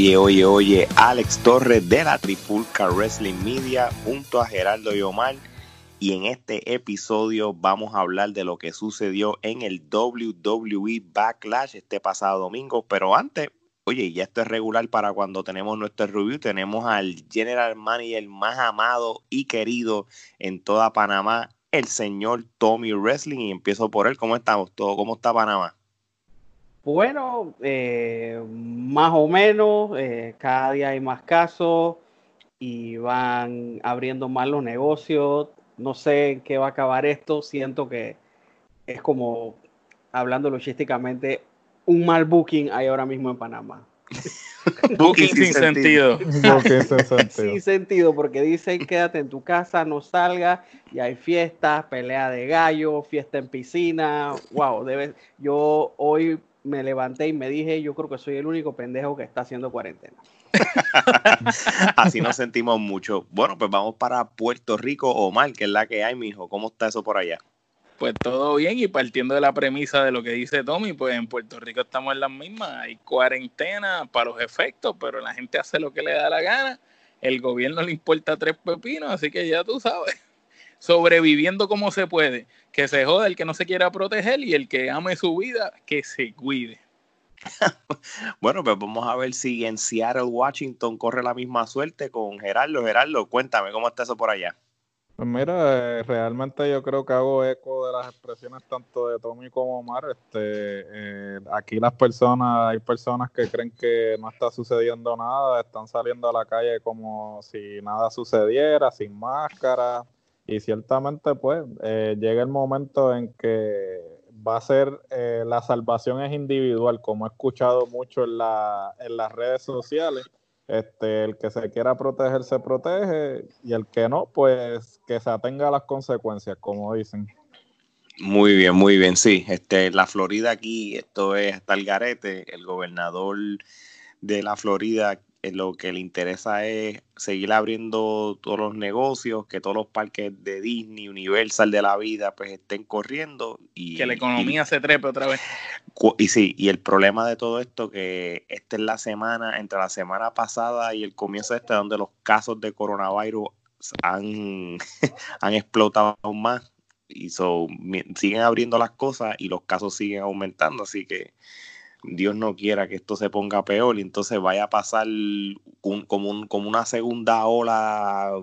Oye, oye, oye, Alex Torres de la Tripulca Wrestling Media junto a Gerardo y Omar. Y en este episodio vamos a hablar de lo que sucedió en el WWE Backlash este pasado domingo. Pero antes, oye, ya esto es regular para cuando tenemos nuestro review. Tenemos al General Manager más amado y querido en toda Panamá, el señor Tommy Wrestling. Y empiezo por él. ¿Cómo estamos? ¿Todo? ¿Cómo está Panamá? Bueno, eh, más o menos, eh, cada día hay más casos y van abriendo más los negocios. No sé en qué va a acabar esto. Siento que es como, hablando logísticamente, un mal booking hay ahora mismo en Panamá. booking sin sentido. sin sentido. porque dicen quédate en tu casa, no salgas, y hay fiestas, pelea de gallo, fiesta en piscina. Wow, debe, yo hoy me levanté y me dije, yo creo que soy el único pendejo que está haciendo cuarentena. Así nos sentimos mucho. Bueno, pues vamos para Puerto Rico, Omar, que es la que hay, mijo. ¿Cómo está eso por allá? Pues todo bien y partiendo de la premisa de lo que dice Tommy, pues en Puerto Rico estamos en las mismas. Hay cuarentena para los efectos, pero la gente hace lo que le da la gana. El gobierno le importa tres pepinos, así que ya tú sabes sobreviviendo como se puede. Que se joda el que no se quiera proteger y el que ame su vida, que se cuide. bueno, pues vamos a ver si en Seattle, Washington corre la misma suerte con Gerardo. Gerardo, cuéntame, ¿cómo está eso por allá? Pues mira, eh, realmente yo creo que hago eco de las expresiones tanto de Tommy como Omar. Este, eh, aquí las personas, hay personas que creen que no está sucediendo nada, están saliendo a la calle como si nada sucediera, sin máscara, y ciertamente, pues, eh, llega el momento en que va a ser, eh, la salvación es individual, como he escuchado mucho en, la, en las redes sociales. Este, el que se quiera proteger se protege y el que no, pues que se atenga a las consecuencias, como dicen. Muy bien, muy bien, sí. Este, la Florida aquí, esto es hasta garete. El gobernador de la Florida lo que le interesa es seguir abriendo todos los negocios, que todos los parques de Disney, Universal de la vida, pues estén corriendo. Y, que la economía se trepe otra vez. Y sí, y el problema de todo esto, que esta es la semana, entre la semana pasada y el comienzo de esta, donde los casos de coronavirus han, han explotado aún más. Y siguen abriendo las cosas y los casos siguen aumentando, así que Dios no quiera que esto se ponga peor y entonces vaya a pasar como, una segunda ola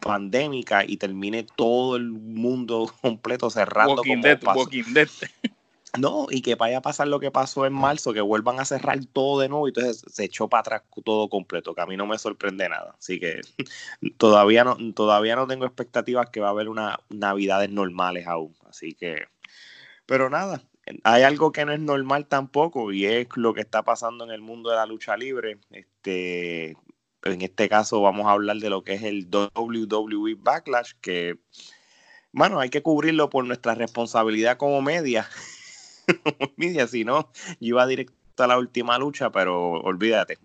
pandémica y termine todo el mundo completo cerrando walking walking No, y que vaya a pasar lo que pasó en marzo, que vuelvan a cerrar todo de nuevo y entonces se echó para atrás todo completo, que a mí no me sorprende nada. Así que todavía no, todavía no tengo expectativas que va a haber unas navidades normales aún. Así que, pero nada, hay algo que no es normal tampoco y es lo que está pasando en el mundo de la lucha libre. Este, en este caso vamos a hablar de lo que es el WWE Backlash, que, bueno, hay que cubrirlo por nuestra responsabilidad como media. media, si no, yo iba directo a la última lucha, pero olvídate.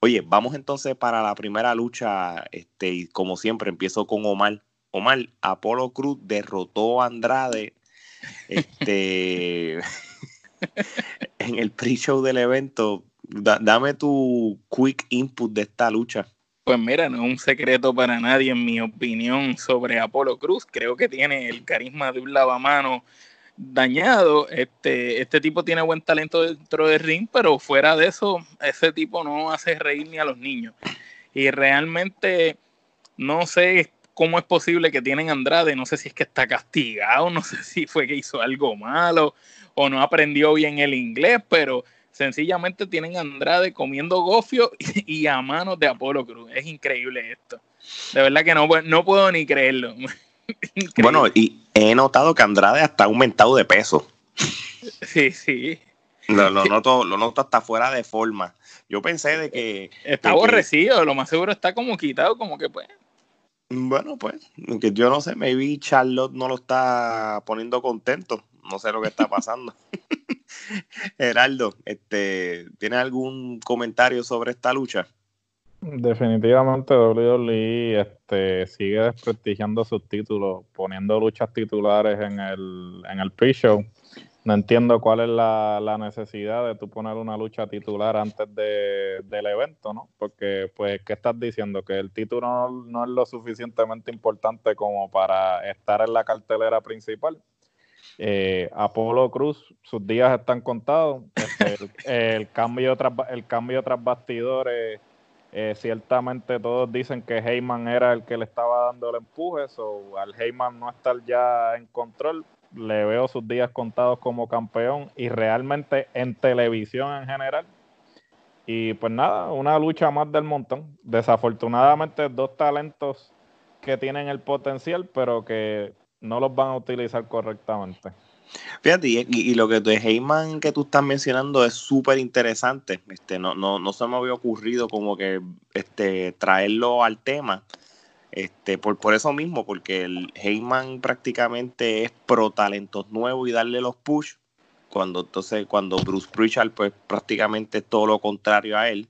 Oye, vamos entonces para la primera lucha, este, y como siempre empiezo con Omar. Omar, Apolo Cruz derrotó a Andrade este, en el pre-show del evento, dame tu quick input de esta lucha. Pues mira, no es un secreto para nadie, en mi opinión, sobre Apolo Cruz. Creo que tiene el carisma de un lavamano dañado. Este, este tipo tiene buen talento dentro del ring, pero fuera de eso, ese tipo no hace reír ni a los niños. Y realmente no sé cómo es posible que tienen Andrade, no sé si es que está castigado, no sé si fue que hizo algo malo o no aprendió bien el inglés, pero sencillamente tienen Andrade comiendo gofio y, a manos de Apolo Cruz. Es increíble esto. De verdad que no, no puedo ni creerlo. Bueno, y he notado que Andrade hasta ha aumentado de peso. Sí, sí. Lo, noto, lo noto hasta fuera de forma. Yo pensé de que... Está aborrecido, lo más seguro está como quitado, como que pues bueno, pues, que yo no sé, maybe Charlotte no lo está poniendo contento. No sé lo que está pasando. Geraldo, este, ¿tienes algún comentario sobre esta lucha? Definitivamente WWE este, sigue desprestigiando sus títulos, poniendo luchas titulares en el, en el pre-show. No entiendo cuál es la, necesidad de tú poner una lucha titular antes de, del evento, ¿no? Porque, pues, ¿qué estás diciendo? Que el título no, es lo suficientemente importante como para estar en la cartelera principal. Eh, Apolo Cruz, sus días están contados. Este, el, cambio tras, el cambio tras bastidores, eh, ciertamente todos dicen que Heyman era el que le estaba dando el empuje, o al Heyman no estar ya en control, le veo sus días contados como campeón y realmente en televisión en general. Y pues nada, una lucha más del montón. Desafortunadamente dos talentos que tienen el potencial, pero que no los van a utilizar correctamente. Fíjate, y, lo que de Heyman que tú estás mencionando es súper interesante. Este, no, no, no se me había ocurrido como que este, traerlo al tema. Este, por, por eso mismo, porque el Heyman prácticamente es pro talentos nuevos y darle los push. Cuando entonces, cuando Bruce Pritchard, pues prácticamente todo lo contrario a él.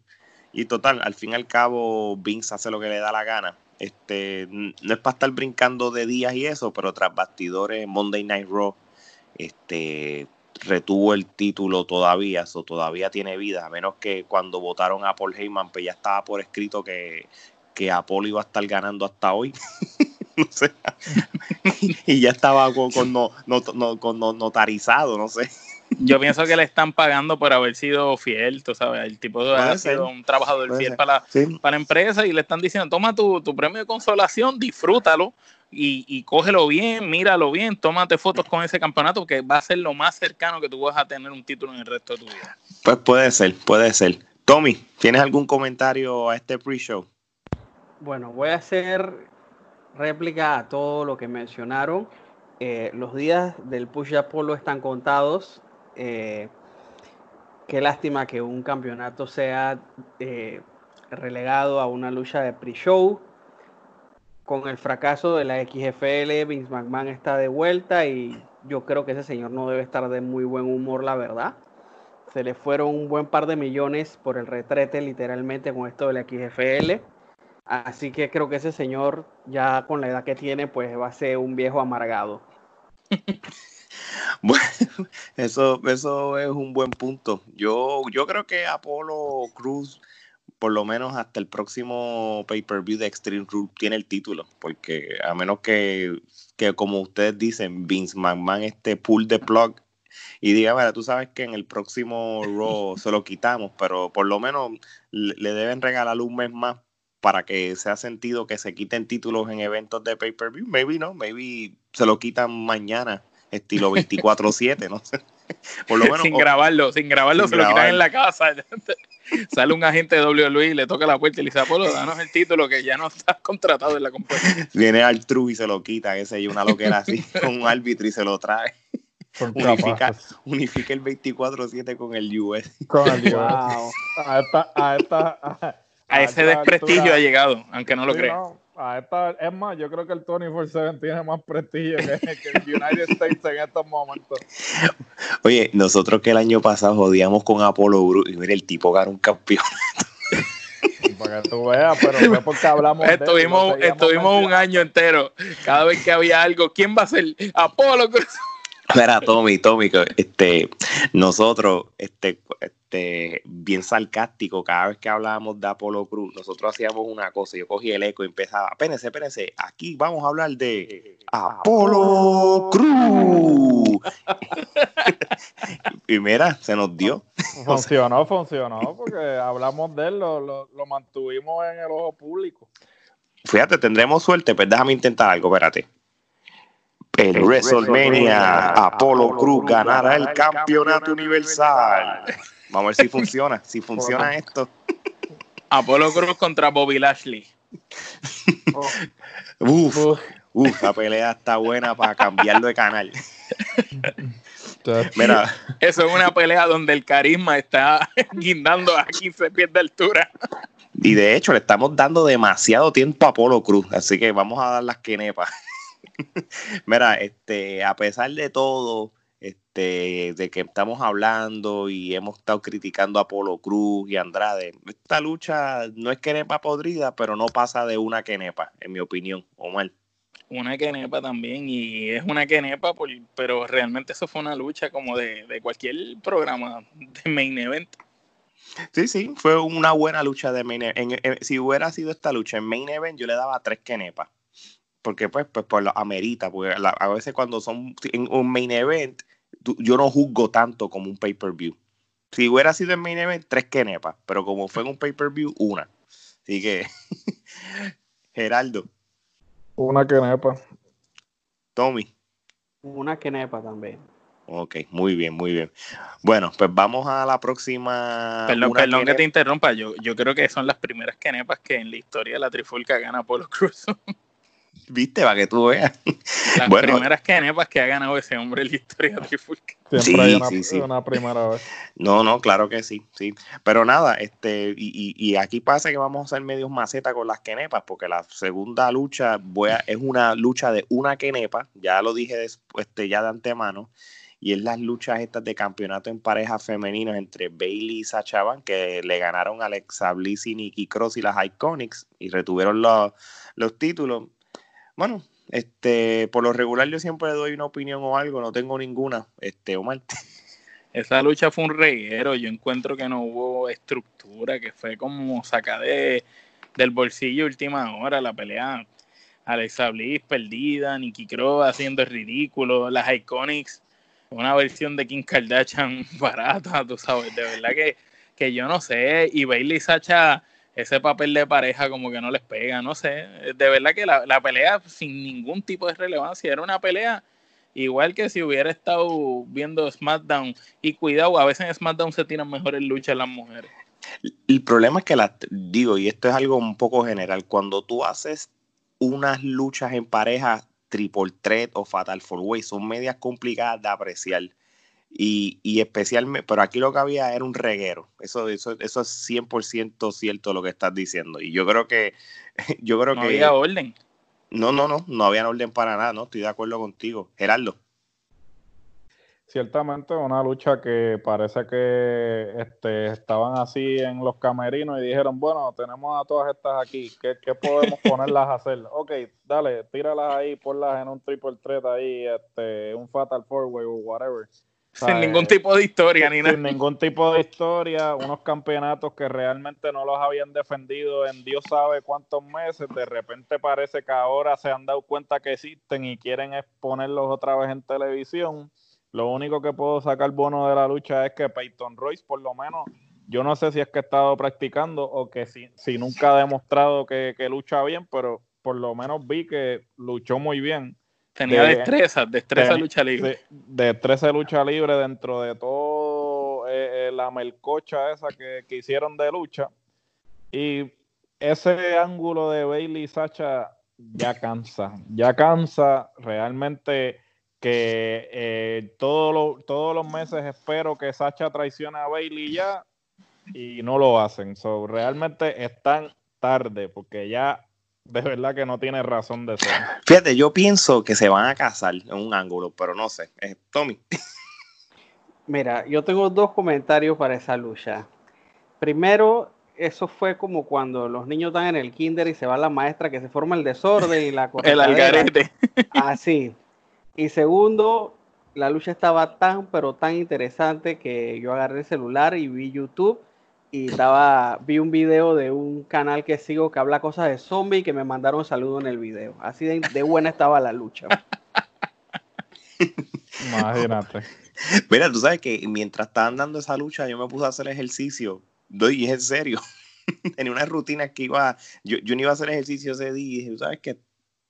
Y total, al fin y al cabo, Vince hace lo que le da la gana. Este, no es para estar brincando de días y eso, pero tras bastidores, Monday Night Raw, este, retuvo el título todavía, eso todavía tiene vida, a menos que cuando votaron a Paul Heyman, pues ya estaba por escrito que, que Apolo iba a estar ganando hasta hoy. no sé. y ya estaba con, notarizado, no sé. Yo pienso que le están pagando por haber sido fiel, tú sabes, el tipo de haber sido un trabajador fiel para, para la empresa y le están diciendo, toma tu, premio de consolación, disfrútalo y, y, cógelo bien, míralo bien, tómate fotos con ese campeonato que va a ser lo más cercano que tú vas a tener un título en el resto de tu vida. Pues puede ser, puede ser. Tommy, ¿tienes algún comentario a este pre-show? Bueno, voy a hacer réplica a todo lo que mencionaron. Eh, los días del Push Apollo están contados. Eh, qué lástima que un campeonato sea eh, relegado a una lucha de pre-show. Con el fracaso de la XFL, Vince McMahon está de vuelta y yo creo que ese señor no debe estar de muy buen humor, la verdad. Se le fueron un buen par de millones por el retrete, literalmente, con esto de la XFL Así que creo que ese señor, ya con la edad que tiene, pues va a ser un viejo amargado. bueno, eso, eso es un buen punto. Yo, yo creo que Apolo Cruz, por lo menos hasta el próximo pay-per-view de Extreme Rule, tiene el título. Porque a menos que, que como ustedes dicen, Vince McMahon este pull the plug y diga, mira, tú sabes que en el próximo Raw se lo quitamos, pero por lo menos le deben regalar un mes más para que sea sentido que se quiten títulos en eventos de pay-per-view. Maybe no, maybe se lo quitan mañana, estilo 24-7, no sé. Por lo menos, sin grabarlo, sin grabarlo, se lo quitan en la casa. Sale un agente de WWE y le toca la puerta y le dice, Apolo, danos el título que ya no estás contratado en la compañía. Viene al true y se lo quita, ese y una loquera así, con un árbitro y se lo trae. Unifica, unifica, el 24-7 con el US. Con el US. Wow. A esta, a esta, a ese desprestigio ha llegado, aunque no lo crea. es más, yo creo que el 24-7 tiene más prestigio que, el United States en estos momentos. Oye, nosotros que el año pasado jodíamos con Apolo Bru y mira, el tipo ganó un campeón. Para que tú veas, pero fue porque hablamos estuvimos, de Estuvimos un año entero, cada vez que había algo, ¿quién va a ser? Apolo Cruz. Espera, Tommy, Tommy, este, nosotros, este, este, bien sarcástico, cada vez que hablábamos de Apolo Cruz, nosotros hacíamos una cosa, yo cogí el eco y empezaba, espérense, espérense, aquí vamos a hablar de Apolo Cruz. y mira, se nos dio. Funcionó, funcionó, porque hablamos de él, lo, lo, mantuvimos en el ojo público. Fíjate, tendremos suerte, pero déjame intentar algo, espérate en WrestleMania, Apolo Cruz ganará el campeonato universal. Vamos a ver si funciona, si funciona esto. Apolo Cruz contra Bobby Lashley. uf, uf, la pelea está buena para cambiarlo de canal. Mira. Eso es una pelea donde el carisma está guindando a 15 pies de altura. Y de hecho, le estamos dando demasiado tiempo a Apolo Cruz, así que vamos a dar las quenepas. Mira, este, a pesar de todo, este, de que estamos hablando y hemos estado criticando a Polo Cruz y Andrade, esta lucha no es quenepa podrida, pero no pasa de una quenepa, en mi opinión, Omar. Una quenepa también, y es una quenepa, pero realmente eso fue una lucha como de, de cualquier programa de main event. Sí, sí, fue una buena lucha de main event. si hubiera sido esta lucha en main event, yo le daba tres kenepas. Porque pues, pues por lo amerita, porque a veces cuando son en un main event, yo no juzgo tanto como un pay-per-view. Si hubiera sido en main event, tres kenepas, pero como fue en un pay-per-view, una. Así que, Geraldo. Una kenepa. Tommy. Una kenepa también. Ok, muy bien, muy bien. Bueno, pues vamos a la próxima. Perdón, perdón que te interrumpa. Yo, yo creo que son las primeras kenepas que en la historia de la trifulca gana Polo Cruz. ¿Viste? Para que tú veas. Las primeras kenepas que ha ganado ese hombre en la historia de Trifulca. Siempre hay una, sí, una, primera vez. No, no, claro que sí, sí. Pero nada, este, y, y, aquí pasa que vamos a hacer medios maceta con las kenepas, porque la segunda lucha voy es una lucha de una kenepa, ya lo dije después, este, ya de antemano, y es las luchas estas de campeonato en parejas femeninos entre Bailey y Sacha Van, que le ganaron a Alexa Bliss y Nikki Cross y las Iconics, y retuvieron los, los títulos bueno, este, por lo regular yo siempre doy una opinión o algo, no tengo ninguna, este, Omar. Esa lucha fue un reguero, yo encuentro que no hubo estructura, que fue como sacar de, del bolsillo última hora la pelea. Alexa Bliss perdida, Nikki Cross haciendo el ridículo, las Iconics, una versión de Kim Kardashian barata, tú sabes, de verdad que, que yo no sé, y Bailey Sacha ese papel de pareja como que no les pega, no sé. De verdad que la, pelea sin ningún tipo de relevancia era una pelea igual que si hubiera estado viendo SmackDown. Y cuidado, a veces en SmackDown se tiran mejores luchas las mujeres. El problema es que las digo, y esto es algo un poco general, cuando tú haces unas luchas en pareja triple threat o fatal four way, son medias complicadas de apreciar. Y, y, especialmente, pero aquí lo que había era un reguero. Eso, eso, eso es 100% cierto lo que estás diciendo. Y yo creo que, yo creo no que... había orden. No, no, no, no había orden para nada, no, estoy de acuerdo contigo. Gerardo. Ciertamente una lucha que parece que este, estaban así en los camerinos y dijeron, bueno, tenemos a todas estas aquí, ¿qué, qué podemos ponerlas a hacer? Ok, dale, tíralas ahí, ponlas en un triple threat ahí, este, un fatal four way o whatever sin ningún tipo de historia ni nada. Sin ningún tipo de historia, unos campeonatos que realmente no los habían defendido en Dios sabe cuántos meses, de repente parece que ahora se han dado cuenta que existen y quieren exponerlos otra vez en televisión. Lo único que puedo sacar bono de la lucha es que Peyton Royce, por lo menos, yo no sé si es que ha estado practicando o que si, si nunca ha demostrado que, que lucha bien, pero por lo menos vi que luchó muy bien Tenía destreza, destreza de, lucha libre. De, destreza de lucha libre dentro de todo eh, eh, la melcocha esa que, que, hicieron de lucha. Y ese ángulo de Bailey y Sacha ya cansa, ya cansa realmente que eh, todos los meses espero que Sacha traicione a Bailey ya y no lo hacen. So, realmente están tarde porque ya de verdad que no tiene razón de ser. Fíjate, yo pienso que se van a casar en un ángulo, pero no sé. Eh, Tommy. Mira, yo tengo dos comentarios para esa lucha. Primero, eso fue como cuando los niños están en el kinder y se va la maestra que se forma el desorden y la El algarete. Así. Y segundo, la lucha estaba tan, pero tan interesante que yo agarré el celular y vi YouTube y estaba, vi un video de un canal que sigo que habla cosas de zombies que me mandaron saludo en el video. Así de, buena estaba la lucha. Imagínate. Mira, tú sabes que mientras estaban dando esa lucha, yo me puse a hacer ejercicio. Y es en serio. Tenía una rutina que iba. Yo, yo no iba a hacer ejercicio ese día y dije, ¿sabes qué?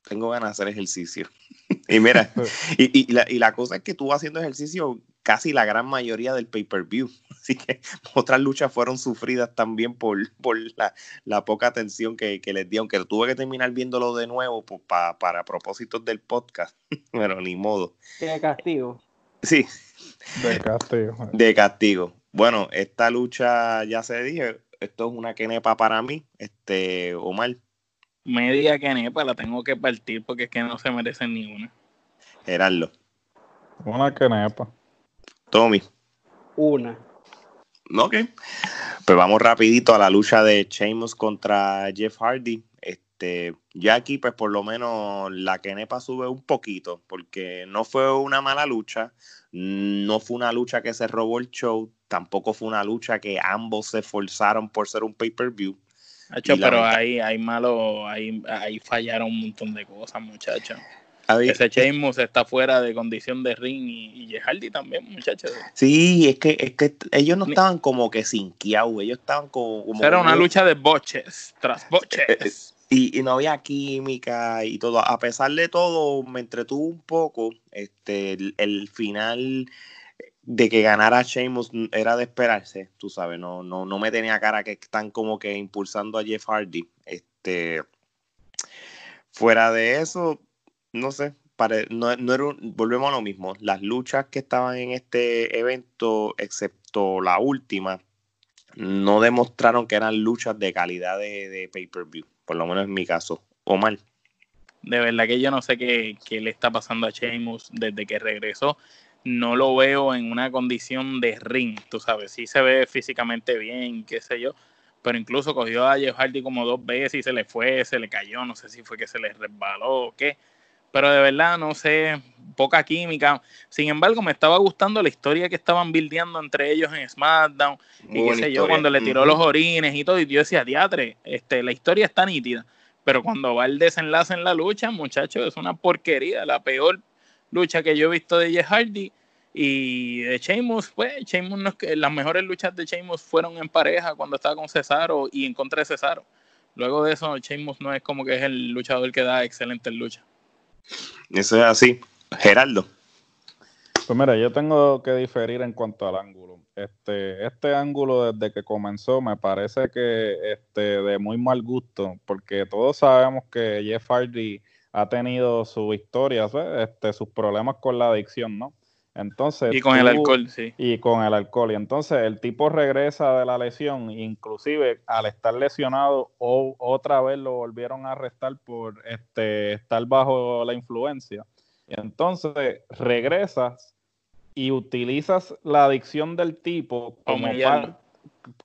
Tengo ganas de hacer ejercicio. y mira, y, la, y la cosa es que tú haciendo ejercicio casi la gran mayoría del pay-per-view. Así que otras luchas fueron sufridas también por, por la, poca atención que, les di, aunque tuve que terminar viéndolo de nuevo pues, para propósitos del podcast, pero ni modo. De castigo. Sí. De castigo. De castigo. Bueno, esta lucha ya se dije, esto es una quenepa para mí, este, Omar. Media quenepa, la tengo que partir porque es que no se merecen ni una. Gerardo. Una quenepa. Tommy. Una. Ok. Pues vamos rapidito a la lucha de Sheamus contra Jeff Hardy. Este, ya aquí, pues por lo menos la Kenepa sube un poquito, porque no fue una mala lucha, no fue una lucha que se robó el show, tampoco fue una lucha que ambos se esforzaron por ser un pay-per-view. pero ahí, hay malo, ahí, ahí fallaron un montón de cosas, muchachos. Ese Sheamus está fuera de condición de ring y, y también, muchachos. Sí, es que, es que ellos no estaban como que sin kiau, ellos estaban como... Era una lucha de boches, tras boches. Eh, y, no había química y todo. A pesar de todo, me entretuvo un poco. Este, el, final de que ganara Sheamus era de esperarse, tú sabes, no, no, no me tenía cara que están como que impulsando a Jeff Hardy. Este, fuera de eso, no sé, no, era volvemos a lo mismo. Las luchas que estaban en este evento, excepto la última, no demostraron que eran luchas de calidad de, pay-per-view, por lo menos en mi caso, o mal. De verdad que yo no sé qué, qué le está pasando a Sheamus desde que regresó. No lo veo en una condición de ring, tú sabes, sí se ve físicamente bien, qué sé yo, pero incluso cogió a Jeff Hardy como dos veces y se le fue, se le cayó, no sé si fue que se le resbaló o qué pero de verdad no sé, poca química. Sin embargo, me estaba gustando la historia que estaban buildeando entre ellos en SmackDown y qué sé yo, cuando le tiró los orines y todo, y yo decía, diatre, este, la historia está nítida, pero cuando va el desenlace en la lucha, muchachos, es una porquería, la peor lucha que yo he visto de Jeff Hardy y de Sheamus, pues Sheamus no es las mejores luchas de Sheamus fueron en pareja cuando estaba con Cesaro y en contra de Cesaro. Luego de eso, Sheamus no es como que es el luchador que da excelentes luchas. Eso es así. Geraldo. Pues mira, yo tengo que diferir en cuanto al ángulo. Este, este ángulo desde que comenzó me parece que este, de muy mal gusto, porque todos sabemos que Jeff Hardy ha tenido su historia, este, sus problemas con la adicción, ¿no? Entonces, y con el alcohol, sí. Y con el alcohol. Y entonces el tipo regresa de la lesión, inclusive al estar lesionado, o otra vez lo volvieron a arrestar por este, estar bajo la influencia. Y entonces regresas y utilizas la adicción del tipo como,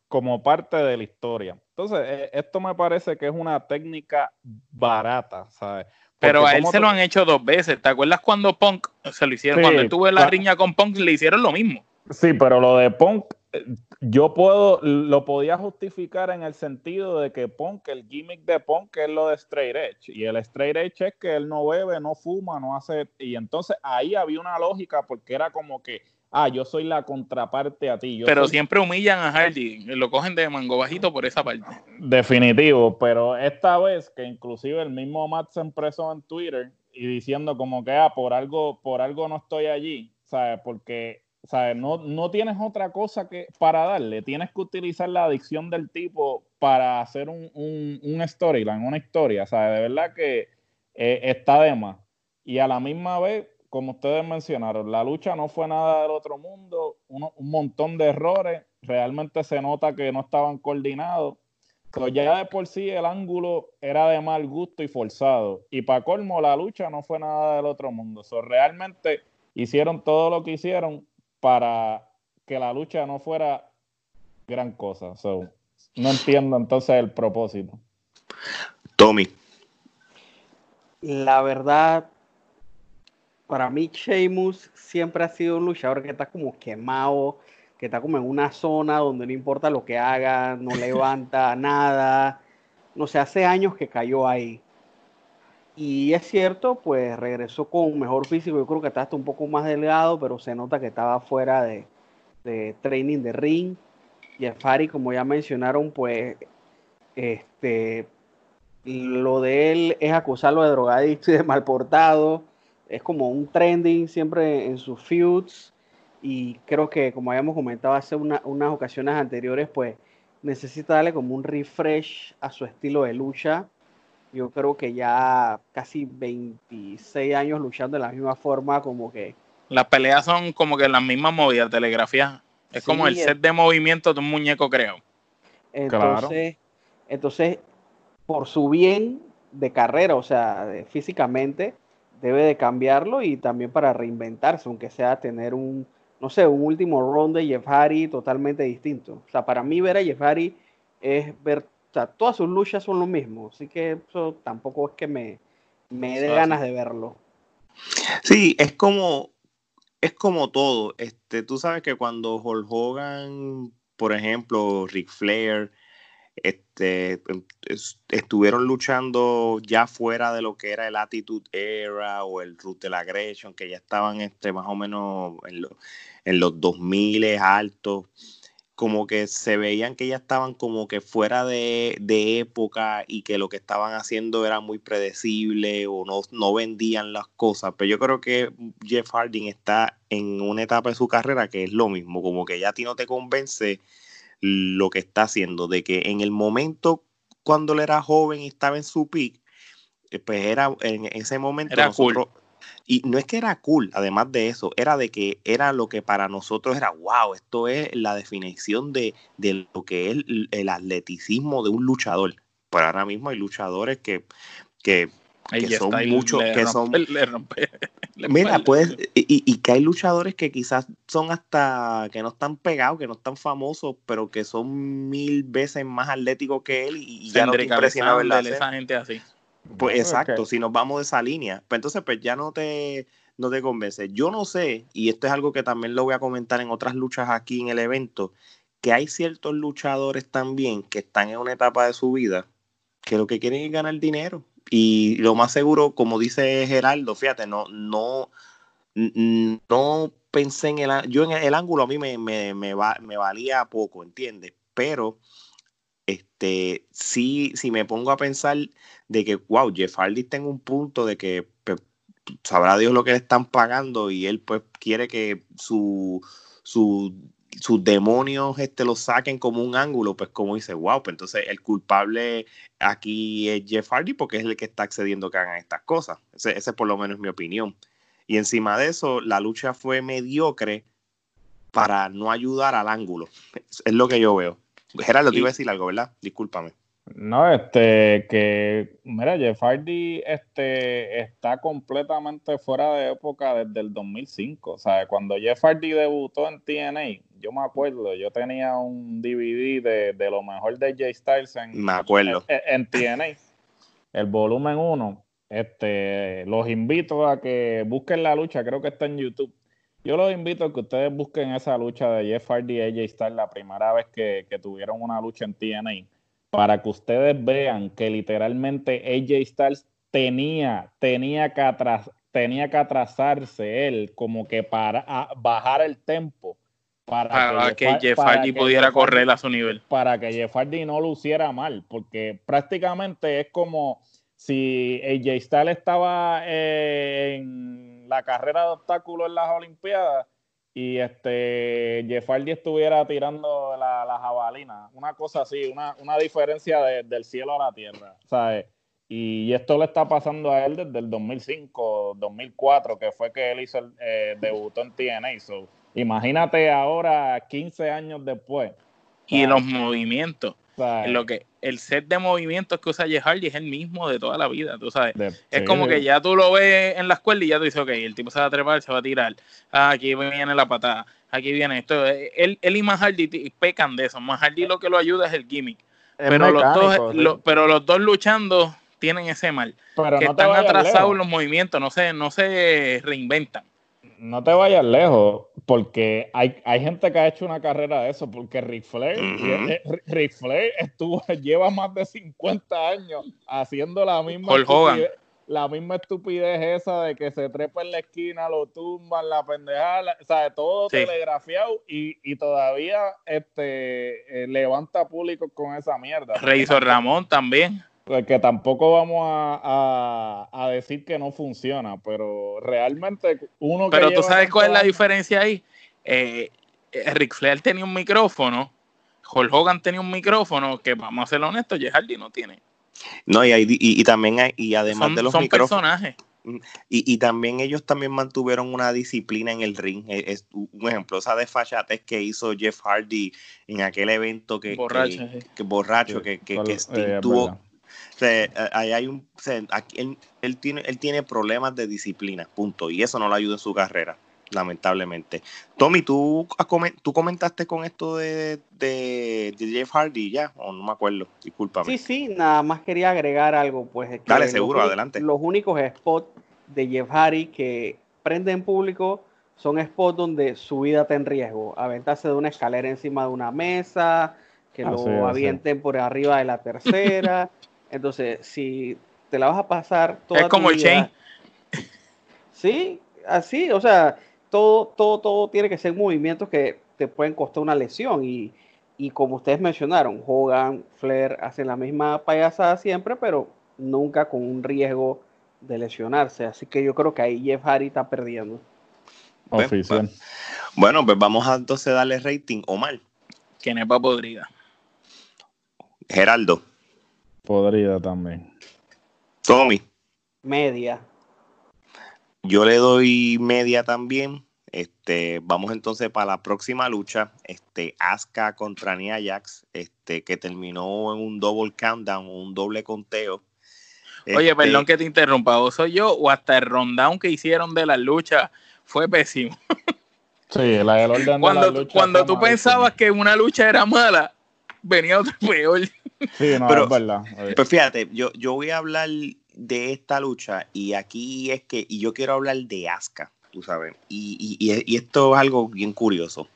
como parte de la historia. Entonces, e, esto me parece que es una técnica barata, ¿sabes? Pero a él se lo han hecho dos veces. ¿Te acuerdas cuando Punk se lo hicieron? cuando él tuvo la riña con Punk, le hicieron lo mismo. Sí, pero lo de Punk, eh, yo puedo, lo podía justificar en el sentido de que Punk, el gimmick de Punk es lo de Straight Edge. Y el Straight Edge es que él no bebe, no fuma, no hace. Y entonces ahí había una lógica porque era como que ah, yo soy la contraparte a ti. pero siempre humillan a Hardy, lo cogen de mango bajito por esa parte. Definitivo, pero esta vez que inclusive el mismo Matt se expresó en Twitter y diciendo como que, ah, por algo, por algo no estoy allí, ¿sabes? Porque, ¿sabes? No, no tienes otra cosa que para darle, tienes que utilizar la adicción del tipo para hacer un, un, un storyline, una historia, ¿sabes? De verdad que eh, está de más. Y a la misma vez, como ustedes mencionaron, la lucha no fue nada del otro mundo, un montón de errores, realmente se nota que no estaban coordinados. Pero ya de por sí el ángulo era de mal gusto y forzado. Y para colmo, la lucha no fue nada del otro mundo. So, realmente hicieron todo lo que hicieron para que la lucha no fuera gran cosa. So, no entiendo entonces el propósito. Tommy. La verdad, para mí Sheamus siempre ha sido un luchador que está como quemado, que está como en una zona donde no importa lo que haga, no levanta nada. No sé, hace años que cayó ahí. Y es cierto, pues regresó con mejor físico. Yo creo que está hasta un poco más delgado, pero se nota que estaba fuera de, de training de ring. Y Fari, como ya mencionaron, pues este, lo de él es acusarlo de drogadicto y de mal portado es como un trending siempre en sus feuds y creo que como habíamos comentado hace unas ocasiones anteriores, pues necesita darle como un refresh a su estilo de lucha. Yo creo que ya casi 26 años luchando de la misma forma, como que... Las peleas son como que las mismas movidas, telegrafía. Es como el set de movimiento de un muñeco, creo. Entonces, entonces, por su bien de carrera, o sea, físicamente, debe de cambiarlo y también para reinventarse, aunque sea tener un, no sé, un último round de Jeff Hardy totalmente distinto. O sea, para mí ver a Jeff Hardy es ver sea, todas sus luchas son lo mismo, así que eso tampoco es que me, me dé ganas de verlo. Sí, es como, es como todo. Este, tú sabes que cuando Hulk Hogan, por ejemplo, Ric Flair, este, em, estuvieron luchando ya fuera de lo que era el Attitude Era o el la Aggression, que ya estaban este, más o menos en, en los 2000 altos como que se veían que ya estaban como que fuera de, época y que lo que estaban haciendo era muy predecible o no, no vendían las cosas. Pero yo creo que Jeff Harding está en una etapa de su carrera que es lo mismo, como que ya a ti no te convence lo que está haciendo, de que en el momento cuando él era joven y estaba en su peak, eh, pues era en ese momento era nosotros, y no es que era cool, además de eso, era de que era lo que para nosotros era, wow, esto es la definición de, lo que es el, atleticismo de un luchador. Pero ahora mismo hay luchadores que, que, son muchos, que son... mira, pues, y, y, que hay luchadores que quizás son hasta, que no están pegados, que no están famosos, pero que son mil veces más atléticos que él y, ya no te impresiona verla. Esa gente así. Pues exacto, si nos vamos de esa línea, pues entonces pues ya no te, no te convence. Yo no sé, y esto es algo que también lo voy a comentar en otras luchas aquí en el evento, que hay ciertos luchadores también que están en una etapa de su vida que lo que quieren es ganar dinero. Y lo más seguro, como dice Geraldo, fíjate, no, no, no pensé en el yo en el ángulo a mí me, me, me, me valía poco, ¿entiendes? Pero este, sí, si me pongo a pensar de que, wow, Jeff Hardy está en un punto de que pues, sabrá Dios lo que le están pagando y él pues quiere que su, su, sus demonios este, lo saquen como un ángulo, pues como dice, wow, pues entonces el culpable aquí es Jeff Hardy porque es el que está accediendo que hagan estas cosas. Ese, ese por lo menos es mi opinión. Y encima de eso, la lucha fue mediocre para no ayudar al ángulo. Es lo que yo veo. Gerardo, te iba a decir algo, ¿verdad? Discúlpame. No, este, que, mira, Jeff Hardy este, está completamente fuera de época desde el 2005. O sea, cuando Jeff Hardy debutó en TNA, yo me acuerdo, yo tenía un DVD de, lo mejor de Jay Styles en, me acuerdo. en, TNA, el volumen 1. Este, los invito a que busquen la lucha, creo que está en YouTube. Yo los invito a que ustedes busquen esa lucha de Jeff Hardy y AJ Styles la primera vez que, que tuvieron una lucha en TNA para que ustedes vean que literalmente AJ Styles tenía, tenía que, tenía que atrasarse él como que para bajar el tempo. Para, que, Jeff Hardy pudiera correr a su nivel. Para que Jeff Hardy no luciera mal, porque prácticamente es como si AJ Styles estaba en la carrera de obstáculos en las Olimpiadas y este Jeff Hardy estuviera tirando la, la jabalina, una cosa así, una, una diferencia del cielo a la tierra, ¿sabes? Y esto le está pasando a él desde el 2005, 2004, que fue que él hizo el eh, debutó en TNA. So, imagínate ahora, 15 años después. Y los movimientos. Lo que, el set de movimientos que usa Jeff Hardy es el mismo de toda la vida, tú sabes. es como que ya tú lo ves en la escuela y ya tú dices, ok, el tipo se va a trepar, se va a tirar. Ah, aquí viene la patada, aquí viene esto. Él, él y Mahardy pecan de eso. Mahardy lo que lo ayuda es el gimmick. pero, los dos, pero los dos luchando tienen ese mal. que están atrasados los movimientos, no se, no se reinventan no te vayas lejos, porque hay, hay gente que ha hecho una carrera de eso, porque Ric Flair, eh, estuvo, lleva más de 50 años haciendo la misma estupidez, la misma estupidez esa de que se trepa en la esquina, lo tumban, la pendejada, o sea, todo telegrafiado y, todavía este eh, levanta público con esa mierda. Rey Ramón también. Pues que tampoco vamos a, decir que no funciona, pero realmente uno Pero tú sabes cuál es la diferencia ahí. Eh, eh, Rick Flair tenía un micrófono, Hulk Hogan tenía un micrófono que, vamos a ser honestos, Jeff Hardy no tiene. No, y, y, también hay, y además de los son personajes. Mm, y, y, también ellos también mantuvieron una disciplina en el ring. E, es, un ejemplo, esa desfachatez que hizo Jeff Hardy en aquel evento que borracho, que, borracho, que, que, eh, tuvo, hay un, él, tiene, él tiene problemas de disciplina, punto. Y eso no lo ayuda en su carrera. lamentablemente. Tommy, ¿tú, tú comentaste con esto de, de, Jeff Hardy ya, o no me acuerdo, discúlpame. Sí, sí, nada más quería agregar algo, pues. Dale, seguro, adelante. Los únicos spots de Jeff Hardy que prende en público son spots donde su vida está en riesgo. Aventarse de una escalera encima de una mesa, que lo avienten por arriba de la tercera. Entonces, si te la vas a pasar toda Es como el chain. Sí, así, o sea, todo, todo, todo tiene que ser movimientos que te pueden costar una lesión. Y, y como ustedes mencionaron, Hogan, Flair hacen la misma payasada siempre, pero nunca con un riesgo de lesionarse. Así que yo creo que ahí Jeff Hardy está perdiendo. Oficial. Bueno, pues vamos a entonces darle rating o mal. Kenepa podrida. Geraldo. Podrida también. Tommy. Media. Yo le doy media también. Este, vamos entonces para la próxima lucha, este, Asuka contra Nia Jax, este, que terminó en un double countdown, un doble conteo. Oye, este, perdón que te interrumpa, ¿o soy yo o hasta el rundown que hicieron de la lucha fue pésimo? Sí, la del orden cuando, de la lucha Cuando tú pensabas que una lucha era mala, venía otro peor. Sí, no, Pero, es verdad. Pues fíjate, yo, yo voy a hablar de esta lucha y aquí es que, y yo quiero hablar de Asuka, tú sabes, y, y, esto es algo bien curioso.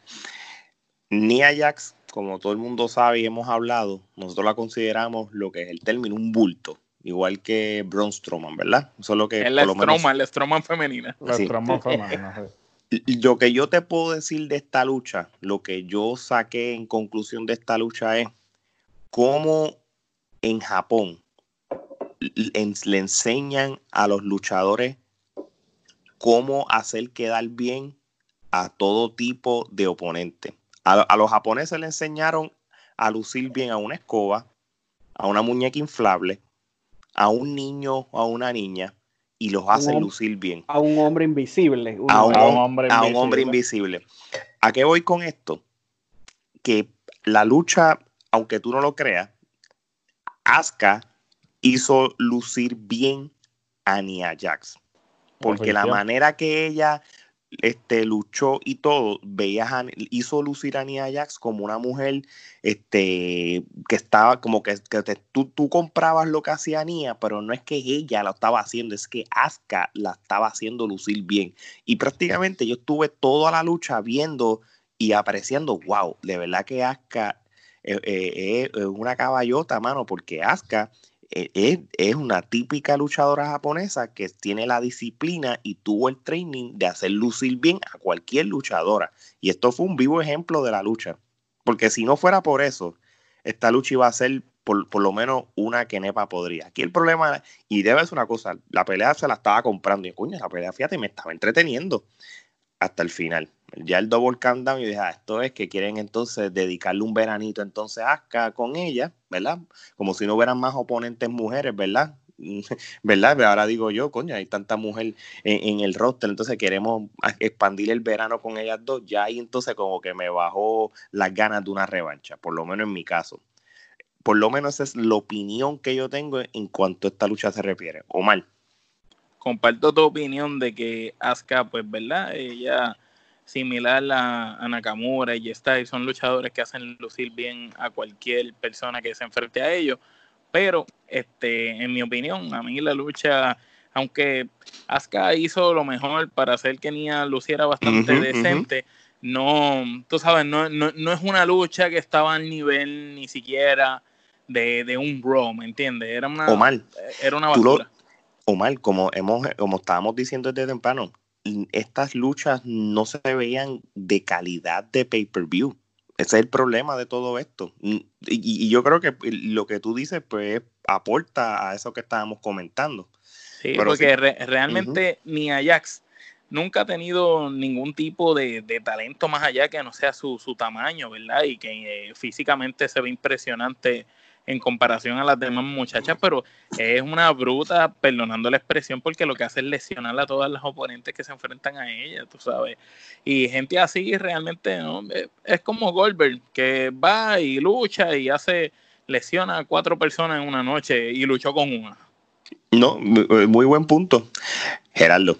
Nia Jax, como todo el mundo sabe y hemos hablado, nosotros la consideramos lo que es el término un bulto, igual que Braun Strowman, ¿verdad? Eso es lo que... Es la Strowman, la Strowman femenina. La Strowman femenina, Lo que yo te puedo decir de esta lucha, lo que yo saqué en conclusión de esta lucha es cómo en Japón le enseñan a los luchadores cómo hacer quedar bien a todo tipo de oponente. A, los japoneses le enseñaron a lucir bien a una escoba, a una muñeca inflable, a un niño o a una niña y los hacen lucir bien. A un hombre invisible. A, un, hombre a un, hombre invisible. ¿A qué voy con esto? Que la lucha, aunque tú no lo creas, Asuka hizo lucir bien a Nia Jax. Porque la manera que ella este, luchó y todo, veías hizo lucir a Nia Jax como una mujer este, que estaba como que, tú, tú, comprabas lo que hacía Nia, pero no es que ella lo estaba haciendo, es que Asuka la estaba haciendo lucir bien. Y prácticamente yo estuve toda la lucha viendo y apreciando, wow, de verdad que Asuka eh, eh, es una caballota, mano, porque Asuka e, es, una típica luchadora japonesa que tiene la disciplina y tuvo el training de hacer lucir bien a cualquier luchadora. Y esto fue un vivo ejemplo de la lucha. Porque si no fuera por eso, esta lucha iba a ser por, lo menos una que Nepa podría. Aquí el problema, y debe ser una cosa, la pelea se la estaba comprando. Y coño, la pelea, fíjate, me estaba entreteniendo hasta el final. Ya el double countdown y dije, ah, esto es que quieren entonces dedicarle un veranito entonces a Asuka con ella, ¿verdad? Como si no hubieran más oponentes mujeres, ¿verdad? ¿Verdad? Ahora digo yo, coño, hay tanta mujer en, el roster, entonces queremos expandir el verano con ellas dos. Ya ahí entonces como que me bajó las ganas de una revancha, por lo menos en mi caso. Por lo menos esa es la opinión que yo tengo en cuanto a esta lucha se refiere. O mal comparto tu opinión de que Asuka, pues, ¿verdad? Ella, similar a, Nakamura y y son luchadores que hacen lucir bien a cualquier persona que se enfrente a ellos. Pero, este, en mi opinión, a mí la lucha, aunque Asuka hizo lo mejor para hacer que Nia luciera bastante decente, no, tú sabes, no, no, no, es una lucha que estaba al nivel ni siquiera de, de un bro, ¿me entiendes? Era una, Era una basura. Omar, como, hemos, como estábamos diciendo desde temprano, estas luchas no se veían de calidad de pay-per-view. Ese es el problema de todo esto. Y, yo creo que lo que tú dices, pues, aporta a eso que estábamos comentando. Sí, porque realmente ni Ajax nunca ha tenido ningún tipo de, talento más allá que no sea su, tamaño, ¿verdad? Y que eh, físicamente se ve impresionante en comparación a las demás muchachas, pero es una bruta, perdonando la expresión, porque lo que hace es lesionar a todas las oponentes que se enfrentan a ella, tú sabes. Y gente así realmente ¿no? es como Goldberg, que va y lucha y hace, lesiona a cuatro personas en una noche y luchó con una. No, muy buen punto. Gerardo.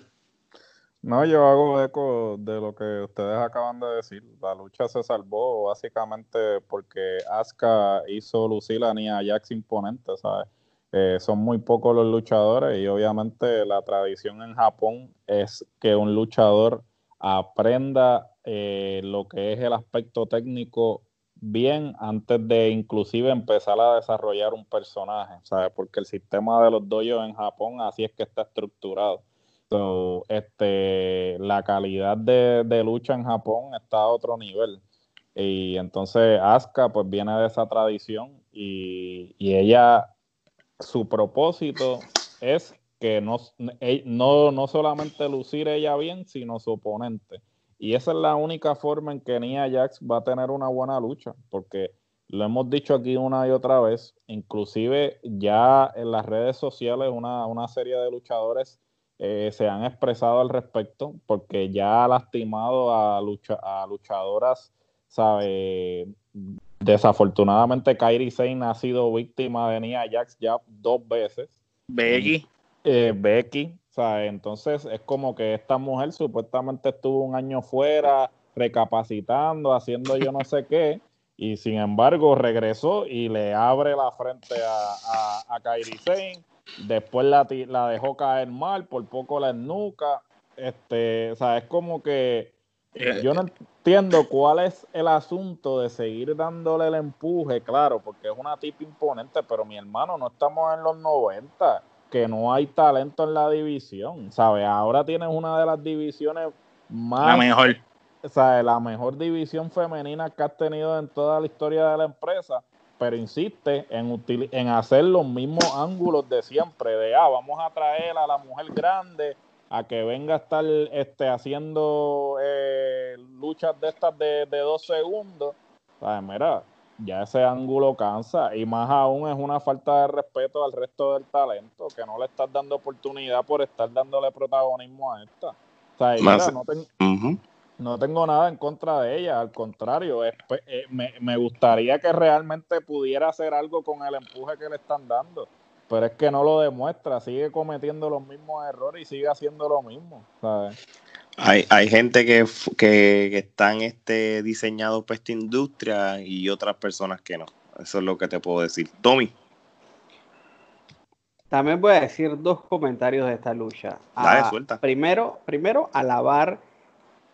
No, yo hago eco de lo que ustedes acaban de decir. La lucha se salvó básicamente porque Asuka hizo lucir a Nia Jax imponente, ¿sabes? Eh, son muy pocos los luchadores y obviamente la tradición en Japón es que un luchador aprenda eh, lo que es el aspecto técnico bien antes de inclusive empezar a desarrollar un personaje, ¿sabes? Porque el sistema de los dojos en Japón así es que está estructurado. So, este, la calidad de, de, lucha en Japón está a otro nivel. Y entonces Asuka pues viene de esa tradición y, y ella, su propósito es que no, no, no solamente lucir ella bien, sino su oponente. Y esa es la única forma en que Nia Jax va a tener una buena lucha, porque lo hemos dicho aquí una y otra vez, inclusive ya en las redes sociales una, una serie de luchadores eh, se han expresado al respecto, porque ya ha lastimado a, lucha, a luchadoras, sabe, desafortunadamente Kairi Sane ha sido víctima de Nia Jax ya dos veces. Becky. Eh, Becky, entonces es como que esta mujer supuestamente estuvo un año fuera, recapacitando, haciendo yo no sé qué, y sin embargo regresó y le abre la frente a, a, a Kairi Sane, después la, la, dejó caer mal, por poco la nuca, este, o sea, es como que eh, yo no entiendo cuál es el asunto de seguir dándole el empuje, claro, porque es una tipa imponente, pero mi hermano, no estamos en los 90 que no hay talento en la división, ¿sabes? Ahora tienes una de las divisiones más... La mejor. ¿sabes? La mejor división femenina que has tenido en toda la historia de la empresa, pero insiste en, en hacer los mismos ángulos de siempre, de, ah, vamos a traer a la mujer grande a que venga a estar este, haciendo eh, luchas de estas de, de dos segundos. ¿Sabes? Mira, ya ese ángulo cansa y más aún es una falta de respeto al resto del talento, que no le estás dando oportunidad por estar dándole protagonismo a esta. O sea, no, tengo nada en contra de ella, al contrario, eh, me, me, gustaría que realmente pudiera hacer algo con el empuje que le están dando, pero es que no lo demuestra, sigue cometiendo los mismos errores y sigue haciendo lo mismo, ¿sabes? Hay, hay gente que, que, están este, diseñados para esta industria y otras personas que no. Eso es lo que te puedo decir. Tommy. También voy a decir dos comentarios de esta lucha. Dale, ah, suelta. Primero, primero, alabar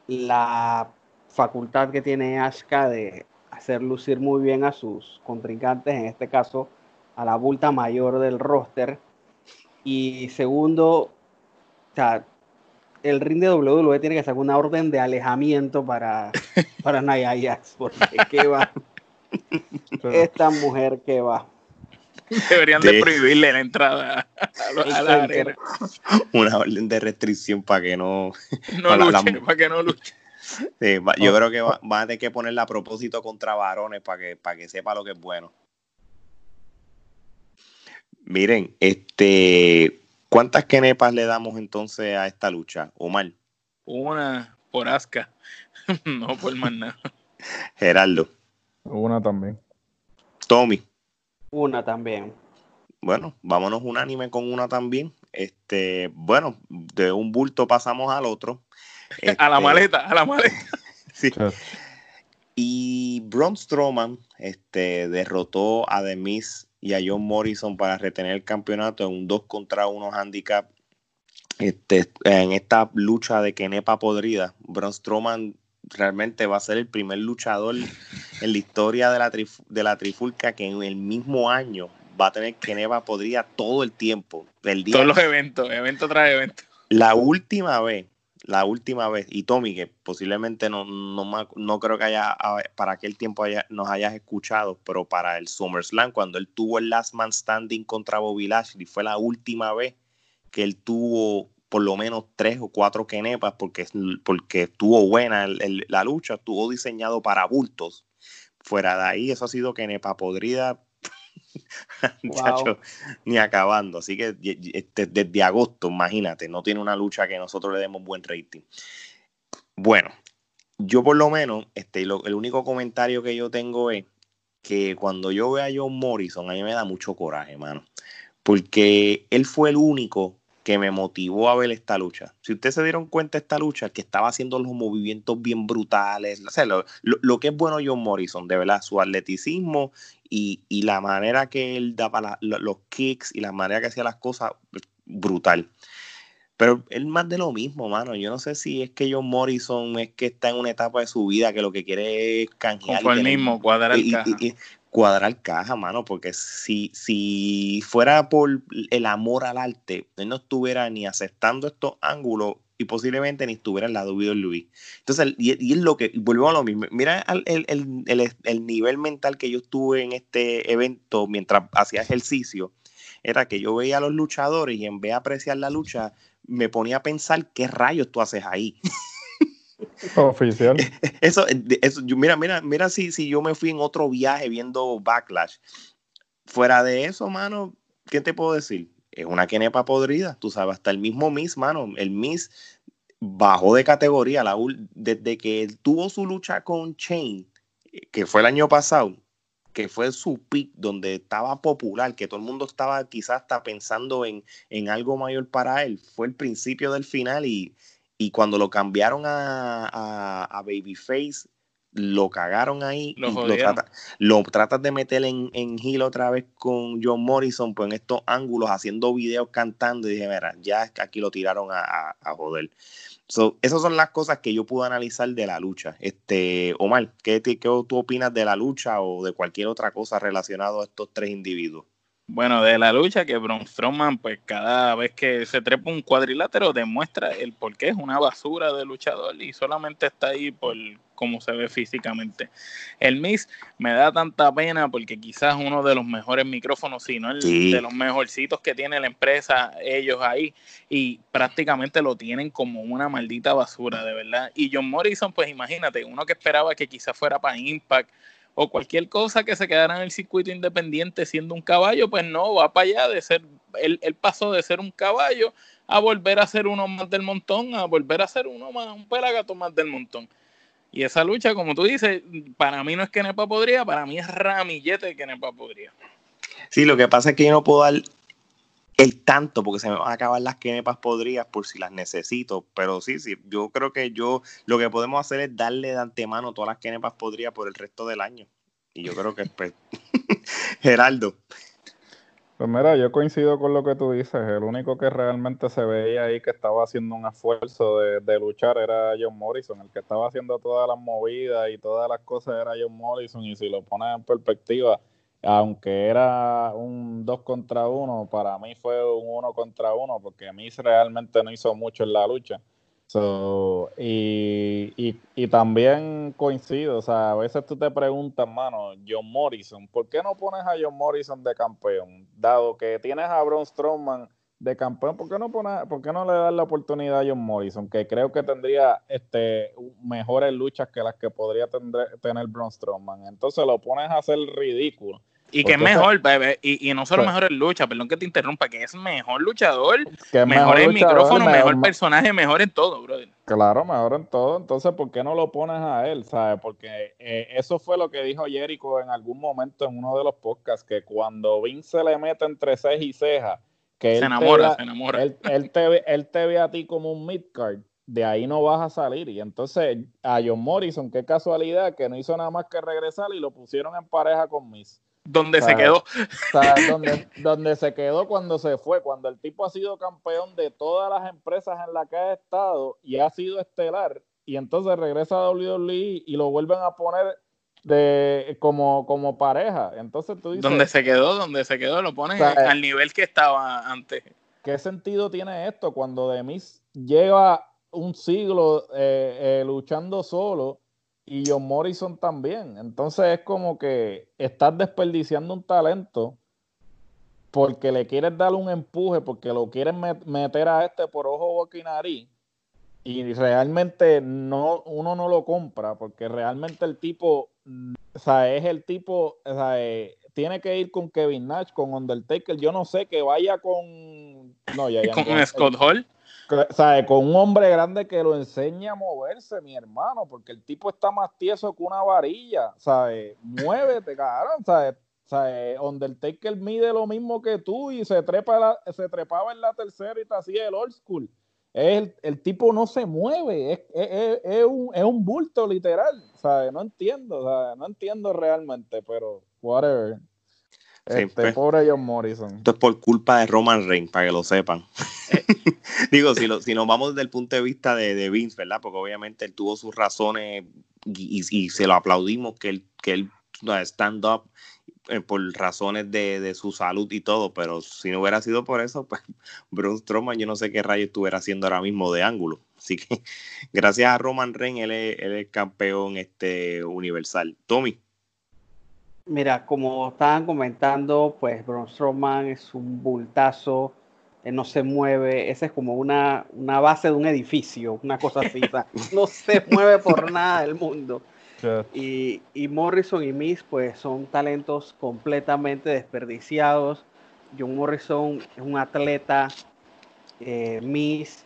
la facultad que tiene Ashka de hacer lucir muy bien a sus contrincantes, en este caso a la bulta mayor del roster. Y segundo, o sea, el ring de WWE tiene que sacar una orden de alejamiento para, para Nia porque qué va. Esta mujer que va. Deberían de, prohibirle la entrada a, la arena. Una orden de restricción para que no... No luche, para que no luche. yo creo que van va a tener que ponerla a propósito contra varones para que, para que sepa lo que es bueno. Miren, este ¿Cuántas kenepas le damos entonces a esta lucha, Omar? Una por Asca, no por más nada. Gerardo. Una también. Tommy. Una también. Bueno, vámonos unánime con una también. Este, bueno, de un bulto pasamos al otro. a la este, maleta, a la maleta. sí. Y Braun Strowman este, derrotó a The Miz y a John Morrison para retener el campeonato en un 2 contra 1 handicap. Este, en esta lucha de Kenepa podrida, Braun Strowman realmente va a ser el primer luchador en la historia de la, de la trifulca que en el mismo año va a tener Kenepa podrida todo el tiempo. Del día Todos los eventos, evento tras evento. La última vez la última vez, y Tommy, que posiblemente no, no, no creo que haya, para aquel tiempo nos hayas escuchado, pero para el SummerSlam, cuando él tuvo el Last Man Standing contra Bobby Lashley, fue la última vez que él tuvo por lo menos tres o cuatro kenepas, porque, porque estuvo buena la lucha, estuvo diseñado para bultos. Fuera de ahí, eso ha sido kenepa podrida ni acabando. Así que este, desde agosto, imagínate, no tiene una lucha que nosotros le demos buen rating. Bueno, yo por lo menos, este, el único comentario que yo tengo es que cuando yo veo a John Morrison, a mí me da mucho coraje, mano. Porque él fue el único que me motivó a ver esta lucha. Si ustedes se dieron cuenta de esta lucha, que estaba haciendo los movimientos bien brutales, lo, que es bueno John Morrison, de verdad, su atleticismo y, la manera que él daba los kicks y la manera que hacía las cosas, brutal. Pero es más de lo mismo, mano. Yo no sé si es que John Morrison es que está en una etapa de su vida que lo que quiere es canjear. el mismo, cuadrar caja. Cuadrar caja, mano, porque si, si fuera por el amor al arte, él no estuviera ni aceptando estos ángulos y posiblemente ni estuviera en la de Luis. Entonces, y, es lo que, volvemos a lo mismo, mira el, el, nivel mental que yo estuve en este evento mientras hacía ejercicio, era que yo veía a los luchadores y en vez de apreciar la lucha, me ponía a pensar qué rayos tú haces ahí. Oficial. Eso, eso mira, mira, mira si, si yo me fui en otro viaje viendo Backlash. Fuera de eso, mano, ¿qué te puedo decir? Es una quenepa podrida, tú sabes, hasta el mismo Miss, mano, el Miss bajó de categoría la, desde que tuvo su lucha con Chain, que fue el año pasado, que fue su pick donde estaba popular, que todo el mundo estaba quizás hasta pensando en, en algo mayor para él, fue el principio del final y, y cuando lo cambiaron a, a, Babyface, lo cagaron ahí. Lo, lo, tratas de meter en, en Hill otra vez con John Morrison, pues en estos ángulos, haciendo videos cantando, y dije, mira, ya aquí lo tiraron a, a joder. So, esas son las cosas que yo pude analizar de la lucha. Este, Omar, ¿qué, ¿qué, tú opinas de la lucha o de cualquier otra cosa relacionada a estos tres individuos? Bueno, de la lucha que Braun Strowman, pues cada vez que se trepa un cuadrilátero demuestra el por qué es una basura de luchador y solamente está ahí por cómo se ve físicamente. El Miss me da tanta pena porque quizás uno de los mejores micrófonos, si no el de los mejorcitos que tiene la empresa, ellos ahí, y prácticamente lo tienen como una maldita basura, de verdad. Y John Morrison, pues imagínate, uno que esperaba que quizás fuera para Impact o cualquier cosa que se quedara en el circuito independiente siendo un caballo, pues no, va para allá de ser, él, pasó de ser un caballo a volver a ser uno más del montón, a volver a ser uno más, un pelagato más del montón. Y esa lucha, como tú dices, para mí no es que Nepa podría, para mí es ramillete que Nepa podría. Sí, lo que pasa es que yo no puedo dar el tanto, porque se me van a acabar las quenepas podrías por si las necesito, pero sí, sí, yo creo que yo lo que podemos hacer es darle de antemano todas las quenepas podrías por el resto del año. Y yo creo que pues, Geraldo. Pues mira, yo coincido con lo que tú dices. El único que realmente se veía ahí que estaba haciendo un esfuerzo de, de luchar era John Morrison. El que estaba haciendo todas las movidas y todas las cosas era John Morrison. Y si lo pones en perspectiva, aunque era un 2 contra 1, para mí fue un 1 contra 1, porque Miss realmente no hizo mucho en la lucha. y, y, también coincido, o sea, a veces tú te preguntas, mano, John Morrison, ¿por qué no pones a John Morrison de campeón? Dado que tienes a Braun Strowman de campeón, ¿por qué no, pones, por qué no le das la oportunidad a John Morrison? Que creo que tendría este, mejores luchas que las que podría tener Braun Strowman. Entonces lo pones a hacer ridículo y que es mejor, bebé, y, y, no solo pues mejor en lucha, perdón que te interrumpa, que es mejor luchador, mejor, en micrófono, mejor, personaje, mejor en todo, brother. Claro, mejor en todo. Entonces, ¿por qué no lo pones a él? ¿Sabes? Porque eh, eso fue lo que dijo Jericho en algún momento en uno de los podcasts, que cuando Vince le mete entre ceja y ceja, que se enamora, se enamora. Él, él, te ve, él te ve a ti como un midcard, de ahí no vas a salir. Y entonces a John Morrison, qué casualidad, que no hizo nada más que regresar y lo pusieron en pareja con Miss donde se quedó. donde, donde, se quedó cuando se fue, cuando el tipo ha sido campeón de todas las empresas en las que ha estado y ha sido estelar, y entonces regresa a WWE y lo vuelven a poner de como, como pareja. Entonces tú dices. Donde se quedó, donde se quedó, lo ponen al nivel que estaba antes. ¿Qué sentido tiene esto cuando Demis lleva un siglo eh, eh, luchando solo? Y John Morrison también. Entonces es como que estás desperdiciando un talento porque le quieres dar un empuje, porque lo quieres meter a este por ojo, boca y nariz. Y realmente no, uno no lo compra, porque realmente el tipo, o sea, es el tipo, o sea, eh, tiene que ir con Kevin Nash, con Undertaker. Yo no sé que vaya con. No, ya, ya, con Scott Hall. ¿Sabe? Con un hombre grande que lo enseña a moverse, mi hermano, porque el tipo está más tieso que una varilla, ¿sabes? Muévete, cabrón, ¿sabes? Eh, Undertaker mide lo mismo que tú y se, trepa se trepaba en la tercera y te hacía el old school. El, el tipo no se mueve, es, es, es, un, es un bulto literal. ¿sabes? No entiendo, no entiendo realmente, pero whatever. Este, pues, pobre John Morrison. Esto es por culpa de Roman Reigns, para que lo sepan. Eh. Digo, si, lo, si nos vamos desde el punto de vista de, de Vince, ¿verdad? Porque obviamente él tuvo sus razones y, y, se lo aplaudimos que él, que él stand up eh, por razones de, de, su salud y todo, pero si no hubiera sido por eso, pues Braun Strowman yo no sé qué rayo estuviera haciendo ahora mismo de ángulo. Así que gracias a Roman Reigns, él es, él es campeón este, universal. Tommy. Mira, como estaban comentando, pues Braun Strowman es un bultazo, no se mueve, esa es como una, una base de un edificio, una cosa así, no se mueve por nada del mundo. Y, y, Morrison y Miss, pues son talentos completamente desperdiciados. John Morrison es un atleta, eh, Miss,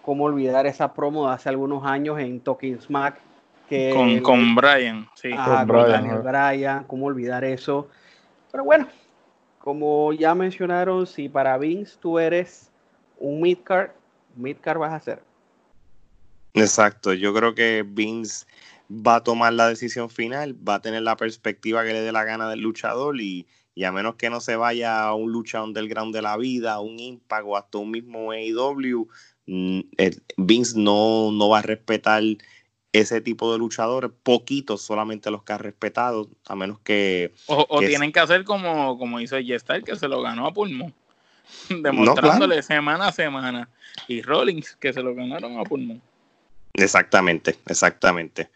cómo olvidar esa promo de hace algunos años en Talking Smack, con, con Brian, sí. con Brian, Brian, cómo olvidar eso. Pero bueno, como ya mencionaron, si para Vince tú eres un midcard, midcard vas a ser. Exacto, yo creo que Vince va a tomar la decisión final, va a tener la perspectiva que le dé la gana del luchador y, y a menos que no se vaya a un lucha underground de la vida, un Impact o hasta un mismo AEW, mm, Vince no, no va a respetar ese tipo de luchadores, poquitos solamente los que ha respetado, a menos que... O, tienen que hacer como, como hizo J-Style, que se lo ganó a pulmón, demostrándole semana a semana, y Rollins, que se lo ganaron a pulmón. Exactamente, exactamente.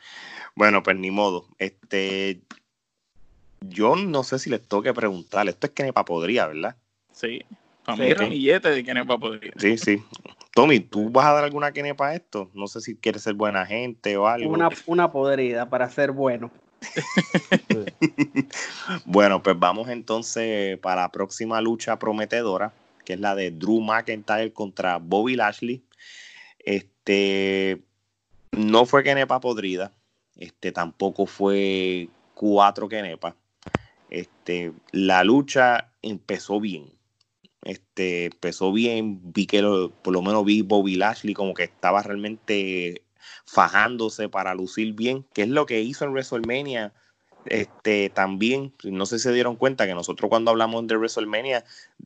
Bueno, pues ni modo. Este, yo no sé si les toque preguntar, esto es que Nepa podría, ¿verdad? Sí, para mí ramillete de Kenepa podría. Sí, sí. Tommy, ¿tú vas a dar alguna Kenepa a esto? No sé si quieres ser buena gente o algo. Una, una podrida para ser bueno. bueno, pues vamos entonces para la próxima lucha prometedora, que es la de Drew McIntyre contra Bobby Lashley. Este no fue Kenepa podrida, este tampoco fue cuatro Kenepa. Este, la lucha empezó bien este, empezó bien, vi que por lo menos vi Bobby Lashley como que estaba realmente fajándose para lucir bien, que es lo que hizo en WrestleMania. Este, también, no sé si se dieron cuenta que nosotros cuando hablamos de WrestleMania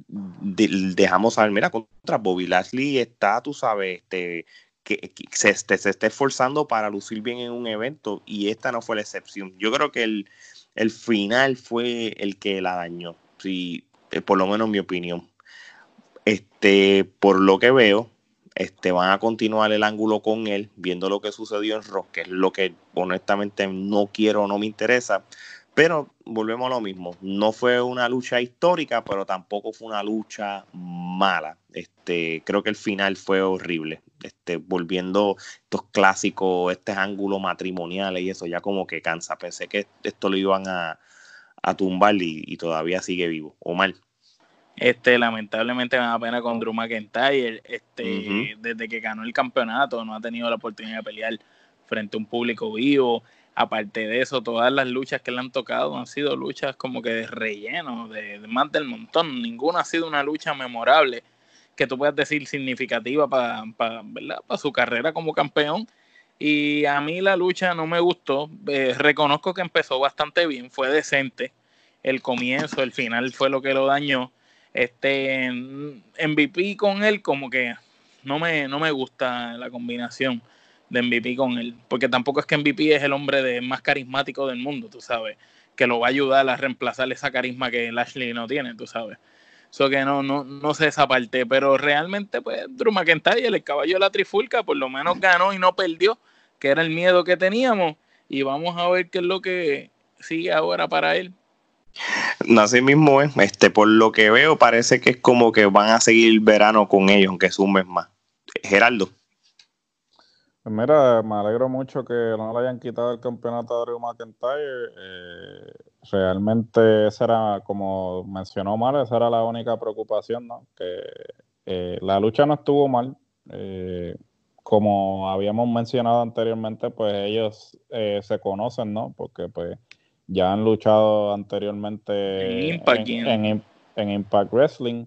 dejamos saber, mira, contra Bobby Lashley está, tú sabes, este, que, se, se, está esforzando para lucir bien en un evento y esta no fue la excepción. Yo creo que el, el final fue el que la dañó, sí, eh, por lo menos en mi opinión. Este, por lo que veo, este, van a continuar el ángulo con él, viendo lo que sucedió en Rock, que es lo que honestamente no quiero, no me interesa. Pero volvemos a lo mismo. No fue una lucha histórica, pero tampoco fue una lucha mala. Este, creo que el final fue horrible. Este, volviendo estos clásicos, este ángulo matrimonial y eso ya como que cansa. Pensé que esto lo iban a, a tumbar y, y, todavía sigue vivo. O mal. Este, lamentablemente me da pena con Drew McIntyre. Este, desde que ganó el campeonato, no ha tenido la oportunidad de pelear frente a un público vivo. Aparte de eso, todas las luchas que le han tocado han sido luchas como que de relleno, de, más del montón. Ninguna ha sido una lucha memorable que tú puedas decir significativa para su carrera como campeón. Y a mí la lucha no me gustó. Eh, reconozco que empezó bastante bien, fue decente. El comienzo, el final fue lo que lo dañó este MVP con él, como que no me, no me gusta la combinación de MVP con él, porque tampoco es que MVP es el hombre de, más carismático del mundo, tú sabes, que lo va a ayudar a reemplazar esa carisma que Lashley no tiene, tú sabes. Eso que no, no, no sé esa parte, pero realmente, pues, Drew McIntyre, el caballo de la trifulca, por lo menos ganó y no perdió, que era el miedo que teníamos, y vamos a ver qué es lo que sigue ahora para él. Así mismo es, este, por lo que veo, parece que es como que van a seguir el verano con ellos, aunque es un mes más. Geraldo. Pues mira, me alegro mucho que no le hayan quitado el campeonato a Drew McIntyre. Eh, realmente esa era, como mencionó Mar, esa era la única preocupación, ¿no? Que eh, la lucha no estuvo mal. Eh, como habíamos mencionado anteriormente, pues ellos se conocen, ¿no? Porque pues ya han luchado anteriormente en Impact, Wrestling.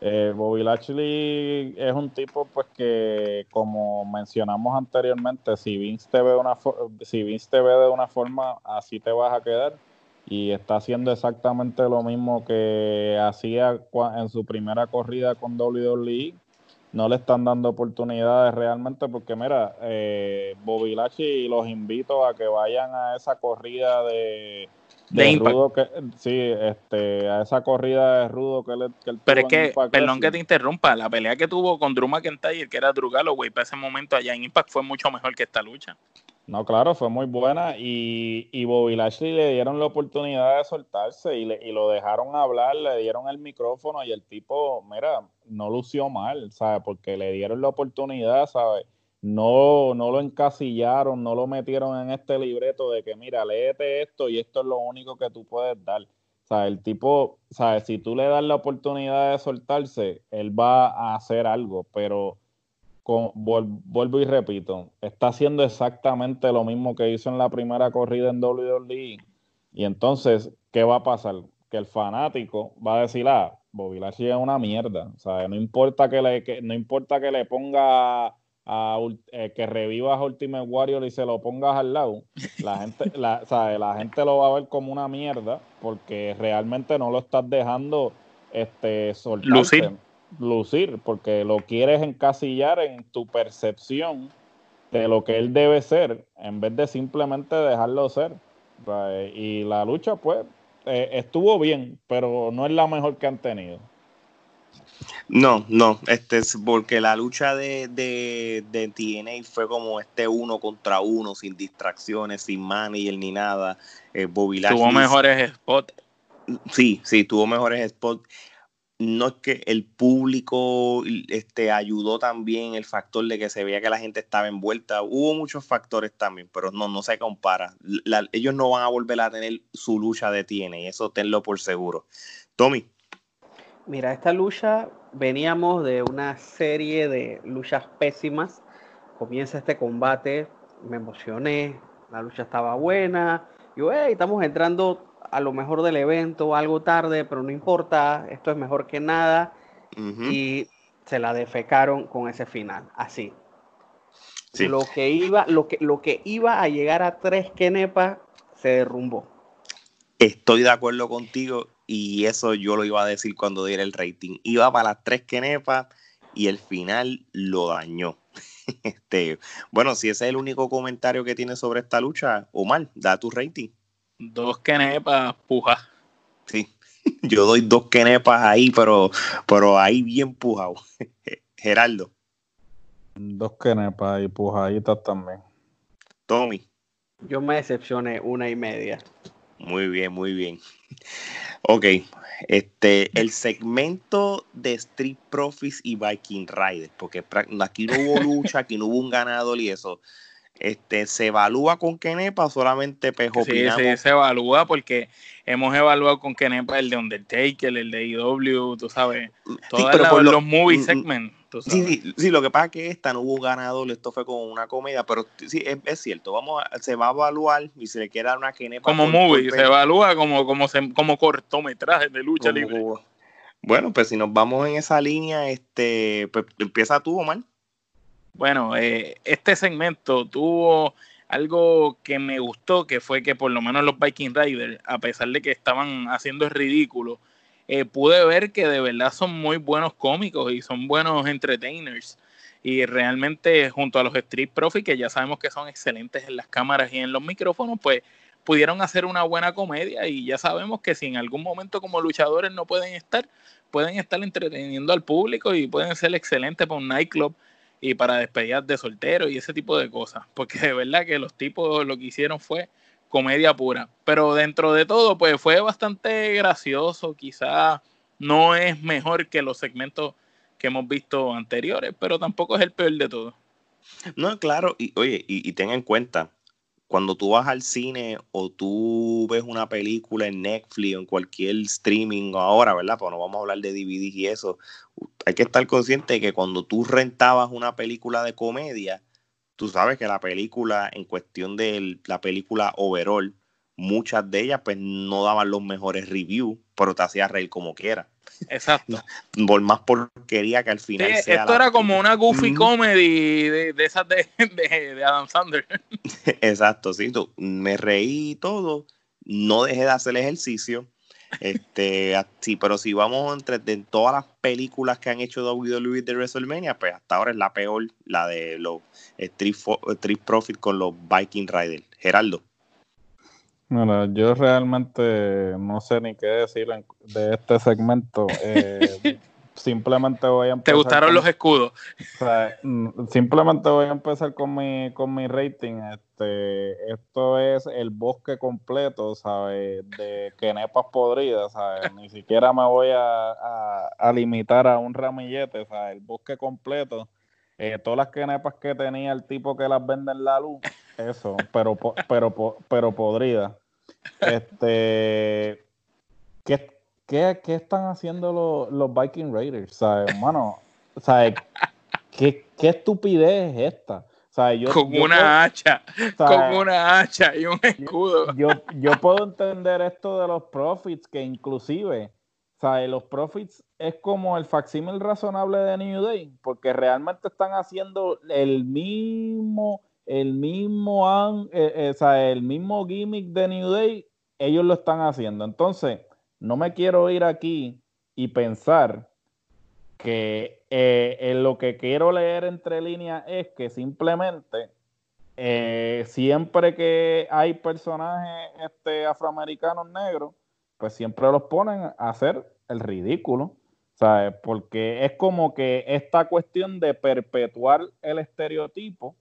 Eh, Bobby Lashley es un tipo pues que como mencionamos anteriormente, si Vince te ve una si Vince te ve de una forma, así te vas a quedar. Y está haciendo exactamente lo mismo que hacía en su primera corrida con WWE no le están dando oportunidades realmente porque mira, eh, Bobby los invito a que vayan a esa corrida de, de, rudo que sí, este, a esa corrida de rudo que, le, que Pero es que, perdón que te interrumpa, la pelea que tuvo con Drew McIntyre, que era Drew Galloway, para ese momento allá en Impact fue mucho mejor que esta lucha. No, claro, fue muy buena y, y Bobby Lashley le dieron la oportunidad de soltarse y, le, y lo dejaron hablar, le dieron el micrófono y el tipo, mira, no lució mal, ¿sabes? Porque le dieron la oportunidad, ¿sabes? No, no lo encasillaron, no lo metieron en este libreto de que, mira, léete esto y esto es lo único que tú puedes dar. O sea, el tipo, ¿sabes? Si tú le das la oportunidad de soltarse, él va a hacer algo, pero vuelvo y repito, está haciendo exactamente lo mismo que hizo en la primera corrida en WWE. Y entonces, ¿qué va a pasar? Que el fanático va a decir, ah, Bobby Lashley es una mierda. O sea, no importa que le, no importa que le ponga a, eh, que revivas Ultimate Warrior y se lo pongas al lado, la gente, la, la gente lo va a ver como una mierda porque realmente no lo estás dejando este, soltarse lucir, porque lo quieres encasillar en tu percepción de lo que él debe ser, en vez de simplemente dejarlo ser. Y la lucha, pues, eh, estuvo bien, pero no es la mejor que han tenido. No, no, este es porque la lucha de, de, de TNA fue como este uno contra uno, sin distracciones, sin manager ni nada. Eh, tuvo mejores spots. Sí, sí, tuvo mejores spots no es que el público este, ayudó también el factor de que se veía que la gente estaba envuelta. Hubo muchos factores también, pero no, no se compara. ellos no van a volver a tener su lucha de tiene, eso tenlo por seguro. Tommy. Mira, esta lucha veníamos de una serie de luchas pésimas. Comienza este combate, me emocioné, la lucha estaba buena. Yo, hey, estamos entrando a lo mejor del evento, algo tarde, pero no importa, esto es mejor que nada. Y se la defecaron con ese final, así. Lo, que iba, lo, que, lo que iba a llegar a tres Kenepa se derrumbó. Estoy de acuerdo contigo y eso yo lo iba a decir cuando diera el rating. Iba para las tres Kenepa y el final lo dañó. Este, bueno, si ese es el único comentario que tiene sobre esta lucha, Omar, da tu rating. Dos quenepas, puja. Sí, yo doy dos quenepas ahí, pero, pero ahí bien pujado. Geraldo. Dos quenepas y pujaditas también. Tommy. Yo me decepcioné una y media. Muy bien, muy bien. Ok, este, el segmento de Street Profits y Viking Riders, porque aquí no hubo lucha, aquí no hubo un ganador y eso este, ¿se evalúa con Kenepa o solamente Pejo sí, sí, se evalúa porque hemos evaluado con Kenepa el de Undertaker, el de IW, tú sabes, todos los, movie mm, mm, segments. Sí, sí, lo que pasa es que esta no hubo ganador, esto fue como una comedia, pero sí, es, cierto, vamos se va a evaluar y se le quiere dar una Kenepa. Como movie, se evalúa como, como, como cortometraje de lucha libre. Bueno, pues si nos vamos en esa línea, este, pues empieza tú, Omar. Bueno, eh, este segmento tuvo algo que me gustó, que fue que por lo menos los Viking Riders, a pesar de que estaban haciendo el ridículo, eh, pude ver que de verdad son muy buenos cómicos y son buenos entertainers. Y realmente junto a los Street Profits, que ya sabemos que son excelentes en las cámaras y en los micrófonos, pues pudieron hacer una buena comedia y ya sabemos que si en algún momento como luchadores no pueden estar, pueden estar entreteniendo al público y pueden ser excelentes para un nightclub y para despedidas de solteros y ese tipo de cosas. Porque de verdad que los tipos lo que hicieron fue comedia pura. Pero dentro de todo, pues fue bastante gracioso. Quizá no es mejor que los segmentos que hemos visto anteriores, pero tampoco es el peor de todo. No, claro, y oye, y, ten en cuenta, cuando tú vas al cine o tú ves una película en Netflix o en cualquier streaming ahora, ¿verdad? Pues no vamos a hablar de DVD y eso. Hay que estar consciente de que cuando tú rentabas una película de comedia, tú sabes que la película, en cuestión de la película overall, muchas de ellas pues no daban los mejores reviews, pero te hacía reír como quiera. Exacto. Por más porquería que al final Sí, sea esto era como una goofy comedy de, de esas de, de, de Adam Sandler. Exacto, sí, tú- me reí todo, no dejé de hacer ejercicio. Este, sí, pero si vamos entre de todas las películas que han hecho WWE de WrestleMania, pues hasta ahora es la peor, la de los Street, Fo- Street Profit con los Viking Riders. Geraldo. Mira, yo realmente no sé ni qué decir de este segmento. Eh, simplemente voy a empezar. ¿Te gustaron con- los escudos? o sea, simplemente voy a empezar con mi, con mi rating. Este, esto es el bosque completo, ¿sabes? De quenepas podridas, ¿sabes? Ni siquiera me voy a, a- limitar a un ramillete, ¿sabes? El bosque completo. Eh, todas las quenepas que tenía el tipo que las vende en la luz, eso, pero, pero, pero podridas. Este, ¿qué, qué, qué están haciendo los, los Viking Raiders? ¿Sabes, hermano? ¿Sabes? ¿Qué, qué estupidez es esta? Yo, con yo una hacha, puedo- ¿sabes? con una hacha y un escudo. yo, yo puedo entender esto de los profits, que inclusive, ¿sabes? Los profits es como el facsímil razonable de New Day, porque realmente están haciendo el mismo, el mismo, an- eh, eh, o sea, el mismo gimmick de New Day, ellos lo están haciendo. Entonces, no me quiero ir aquí y pensar que eh, lo que quiero leer entre líneas es que simplemente eh, siempre que hay personajes este, afroamericanos negros, pues siempre los ponen a hacer el ridículo, ¿sabes? Porque es como que esta cuestión de perpetuar el estereotipo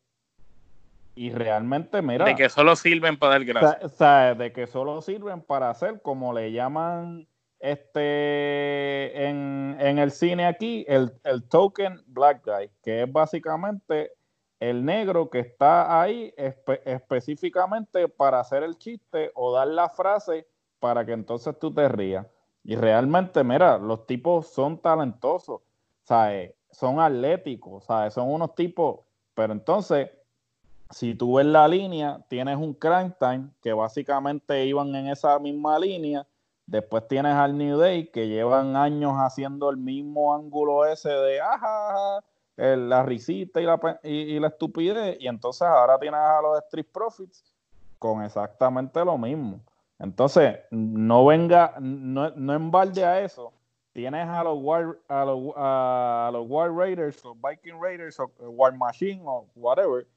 y realmente, mira, De que solo sirven para dar gracias. sa- ¿sabes? de que solo sirven para hacer, como le llaman este en, en el cine aquí, el, el token black guy, que es básicamente el negro que está ahí espe- específicamente para hacer el chiste o dar la frase para que entonces tú te rías. Y realmente, mira, los tipos son talentosos, ¿sabes? Son atléticos, ¿sabes? Son unos tipos, pero entonces, si tú ves la línea, tienes un Crime Time que básicamente iban en esa misma línea. Después tienes al New Day que llevan años haciendo el mismo ángulo ese de ajá, la risita y la, y, y la estupidez. Y entonces ahora tienes a los Street Profits con exactamente lo mismo. Entonces, no venga, no, no embalde a eso. Tienes a los War, a los, a los War Raiders, o Viking Raiders, o War Machine, o whatever,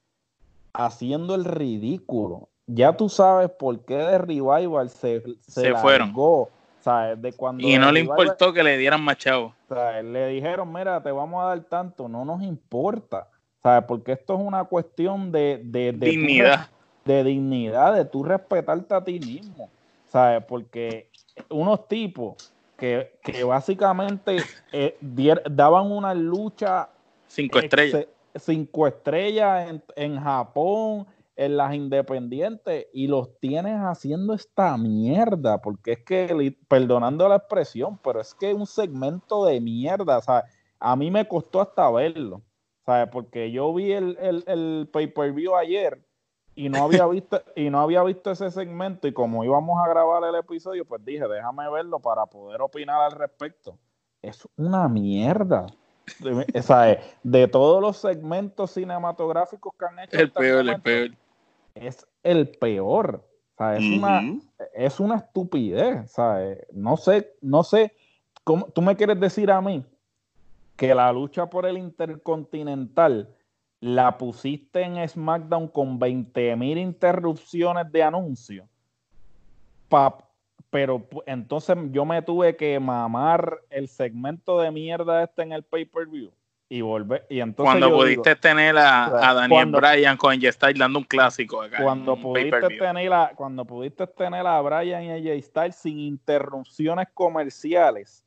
haciendo el ridículo. Ya tú sabes por qué de Revival se, se, Se fueron. largó, ¿sabes? De cuando Y no le Revival- importó que le dieran más chavos. o sea, le dijeron, mira, te vamos a dar tanto, no nos importa, ¿sabes? Porque esto es una cuestión de, de, de tu Dignidad. de dignidad, de tú respetarte a ti mismo, ¿sabes? Porque unos tipos que, que básicamente eh, dier- daban una lucha Cinco estrellas. cinco estrellas en, en Japón, en las independientes, y los tienes haciendo esta mierda, porque es que, perdonando la expresión, pero es que un segmento de mierda, ¿sabes? A mí me costó hasta verlo, ¿sabes? Porque yo vi el, el, el pay-per-view ayer y no había visto y no había visto ese segmento y como íbamos a grabar el episodio, pues dije, déjame verlo para poder opinar al respecto. Es una mierda. De, ¿sabes? de todos los segmentos cinematográficos que han hecho El hasta peor, el momento, peor. Es el peor. Es una es una estupidez, ¿sabes? No sé, no sé, ¿cómo, tú me quieres decir a mí que la lucha por el Intercontinental la pusiste en SmackDown con 20.000 interrupciones de anuncios, Pa- pero entonces yo me tuve que mamar el segmento de mierda este en el pay-per-view y volver, y entonces Cuando yo pudiste digo, tener a, a Daniel cuando- Bryan con AJ Styles dando un clásico acá. cuando un pudiste tener a, cuando pudiste tener a Brian y a Jay Styles sin interrupciones comerciales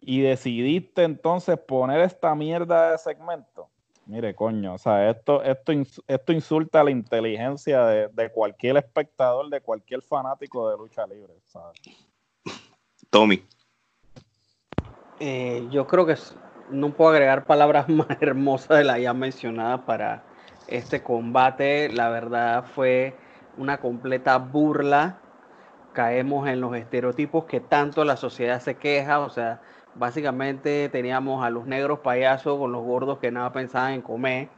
y decidiste entonces poner esta mierda de segmento. Mire, coño, o sea, esto, esto, esto insulta la inteligencia de, de cualquier espectador, de cualquier fanático de lucha libre, ¿sabes? Tommy. Eh, yo creo que no puedo agregar palabras más hermosas de la ya mencionada para este combate. La verdad fue una completa burla caemos en los estereotipos que tanto la sociedad se queja, o sea, básicamente teníamos a los negros payasos con los gordos que nada pensaban en comer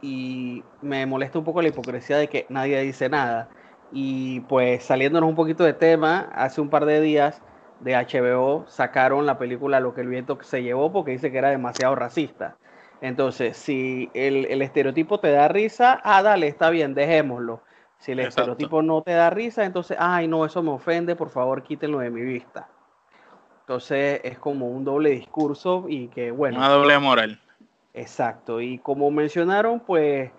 y me molesta un poco la hipocresía de que nadie dice nada. Y pues saliéndonos un poquito de tema, hace un par de días de HBO sacaron la película Lo que el viento se llevó porque dice que era demasiado racista. Entonces, si el, estereotipo te da risa, ah, dale, está bien, dejémoslo. Si el estereotipo no te da risa, entonces, ay, no, eso me ofende, por favor, quítenlo de mi vista. Entonces, es como un doble discurso y que, bueno. Una doble moral. Exacto. Y como mencionaron, pues,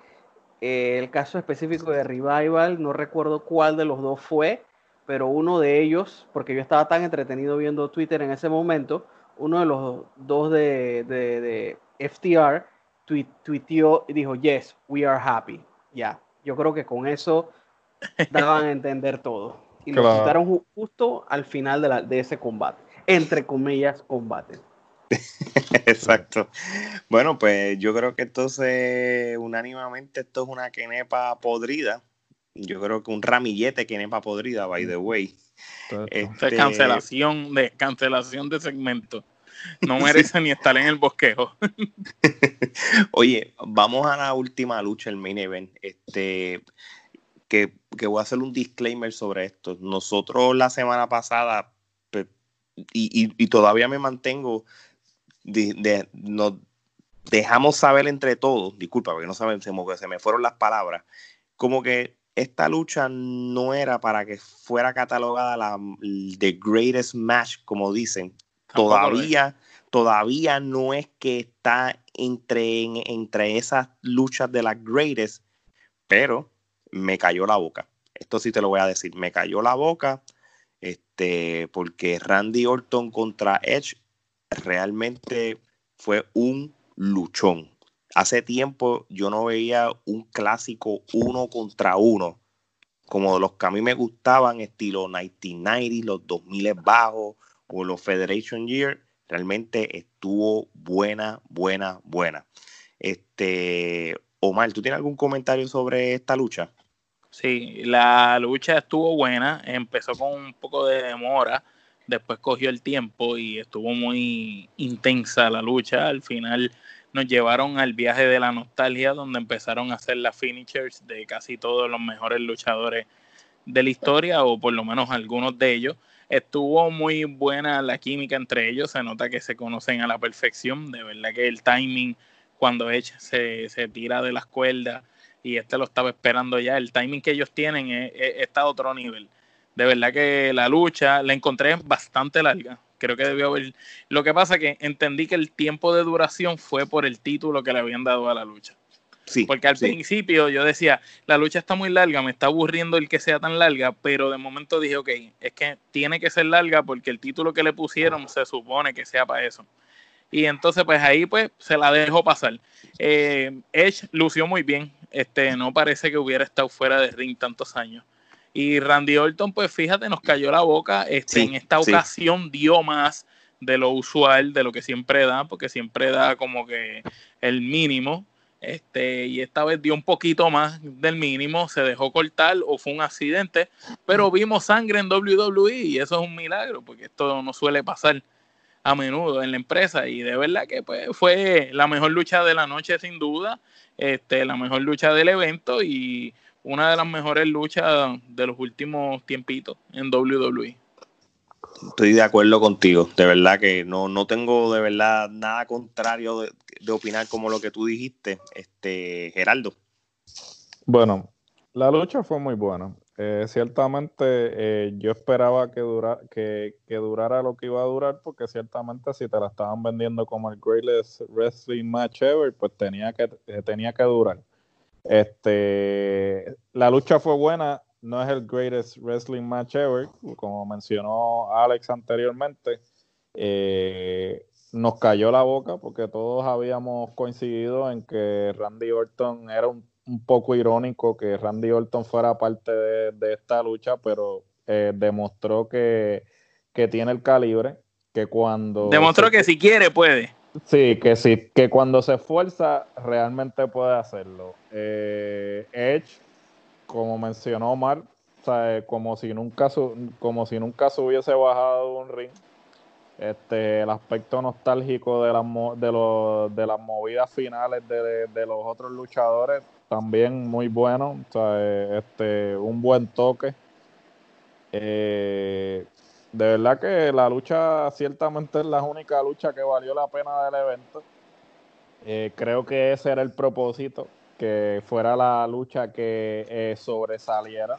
eh, el caso específico de Revival, no recuerdo cuál de los dos fue, pero uno de ellos, porque yo estaba tan entretenido viendo Twitter en ese momento, uno de los dos de, de, FTR tuiteó y dijo, yes, we are happy. Ya, yo creo que con eso daban a entender todo. Y lo citaron justo al final de, la, de ese combate, entre comillas, combate. Exacto. Bueno, pues yo creo que entonces, unánimamente, esto es una quenepa podrida yo creo que un ramillete que nepa podrida, by the way. Este... Cancelación de cancelación de segmento. No merece ni estar en el bosquejo. Oye, vamos a la última lucha, el main event. Este, que, voy a hacer un disclaimer sobre esto. Nosotros la semana pasada, y, todavía me mantengo, de, nos dejamos saber entre todos, disculpa, porque no saben, se me fueron las palabras, como que esta lucha no era para que fuera catalogada la the greatest match, como dicen. Todavía, todavía no es que está entre, entre esas luchas de las greatest, pero me cayó la boca. Esto sí te lo voy a decir, me cayó la boca, este, porque Randy Orton contra Edge realmente fue un luchón. Hace tiempo yo no veía un clásico uno contra uno, como los que a mí me gustaban, estilo 1990, los 2000 bajos o los Federation Year. Realmente estuvo buena, buena, buena. Este, Omar, ¿tú tienes algún comentario sobre esta lucha? Sí, la lucha estuvo buena, empezó con un poco de demora, después cogió el tiempo y estuvo muy intensa la lucha. Al final nos llevaron al viaje de la nostalgia, donde empezaron a hacer las finishers de casi todos los mejores luchadores de la historia, o por lo menos algunos de ellos. Estuvo muy buena la química entre ellos, se nota que se conocen a la perfección, de verdad que el timing cuando Edge se, se tira de las cuerdas y este lo estaba esperando ya, el timing que ellos tienen está a otro nivel. De verdad que la lucha la encontré bastante larga, creo que debió haber. Lo que pasa es que entendí que el tiempo de duración fue por el título que le habían dado a la lucha. Sí, Porque al principio yo decía, la lucha está muy larga, me está aburriendo el que sea tan larga, pero de momento dije, ok, es que tiene que ser larga porque el título que le pusieron se supone que sea para eso. Y entonces, pues ahí pues se la dejo pasar. Eh, Edge lució muy bien, este, no parece que hubiera estado fuera de ring tantos años. Y Randy Orton, pues fíjate, nos cayó la boca. Este, en esta ocasión dio más de lo usual, de lo que siempre da, porque siempre da como que el mínimo. Este, y esta vez dio un poquito más del mínimo, se dejó cortar o fue un accidente, pero vimos sangre en WWE y eso es un milagro, porque esto no suele pasar a menudo en la empresa y de verdad que pues, fue la mejor lucha de la noche sin duda, este, la mejor lucha del evento y una de las mejores luchas de los últimos tiempitos en WWE. Estoy de acuerdo contigo, de verdad que no, no tengo de verdad nada contrario de, opinar como lo que tú dijiste, este Geraldo. Bueno, la lucha fue muy buena. Eh, ciertamente eh, yo esperaba que, dura, que, que, durara lo que iba a durar, porque ciertamente si te la estaban vendiendo como el greatest wrestling match ever, pues tenía que, eh, tenía que durar. Este, la lucha fue buena, no es el greatest wrestling match ever, como mencionó Alex anteriormente. Eh, nos cayó la boca porque todos habíamos coincidido en que Randy Orton era un, poco irónico que Randy Orton fuera parte de, esta lucha, pero eh, demostró que, que, tiene el calibre, que cuando... Demostró que si quiere puede. Sí, que sí, que cuando se esfuerza realmente puede hacerlo. Eh, Edge, como mencionó Omar, o sea, como si nunca como si nunca se hubiese bajado un ring. Este, el aspecto nostálgico de las de, los, de las movidas finales de, de, los otros luchadores también muy bueno, o sea, este, un buen toque. Eh, de verdad que la lucha ciertamente es la única lucha que valió la pena del evento. Eh, creo que ese era el propósito, que fuera la lucha que eh, sobresaliera.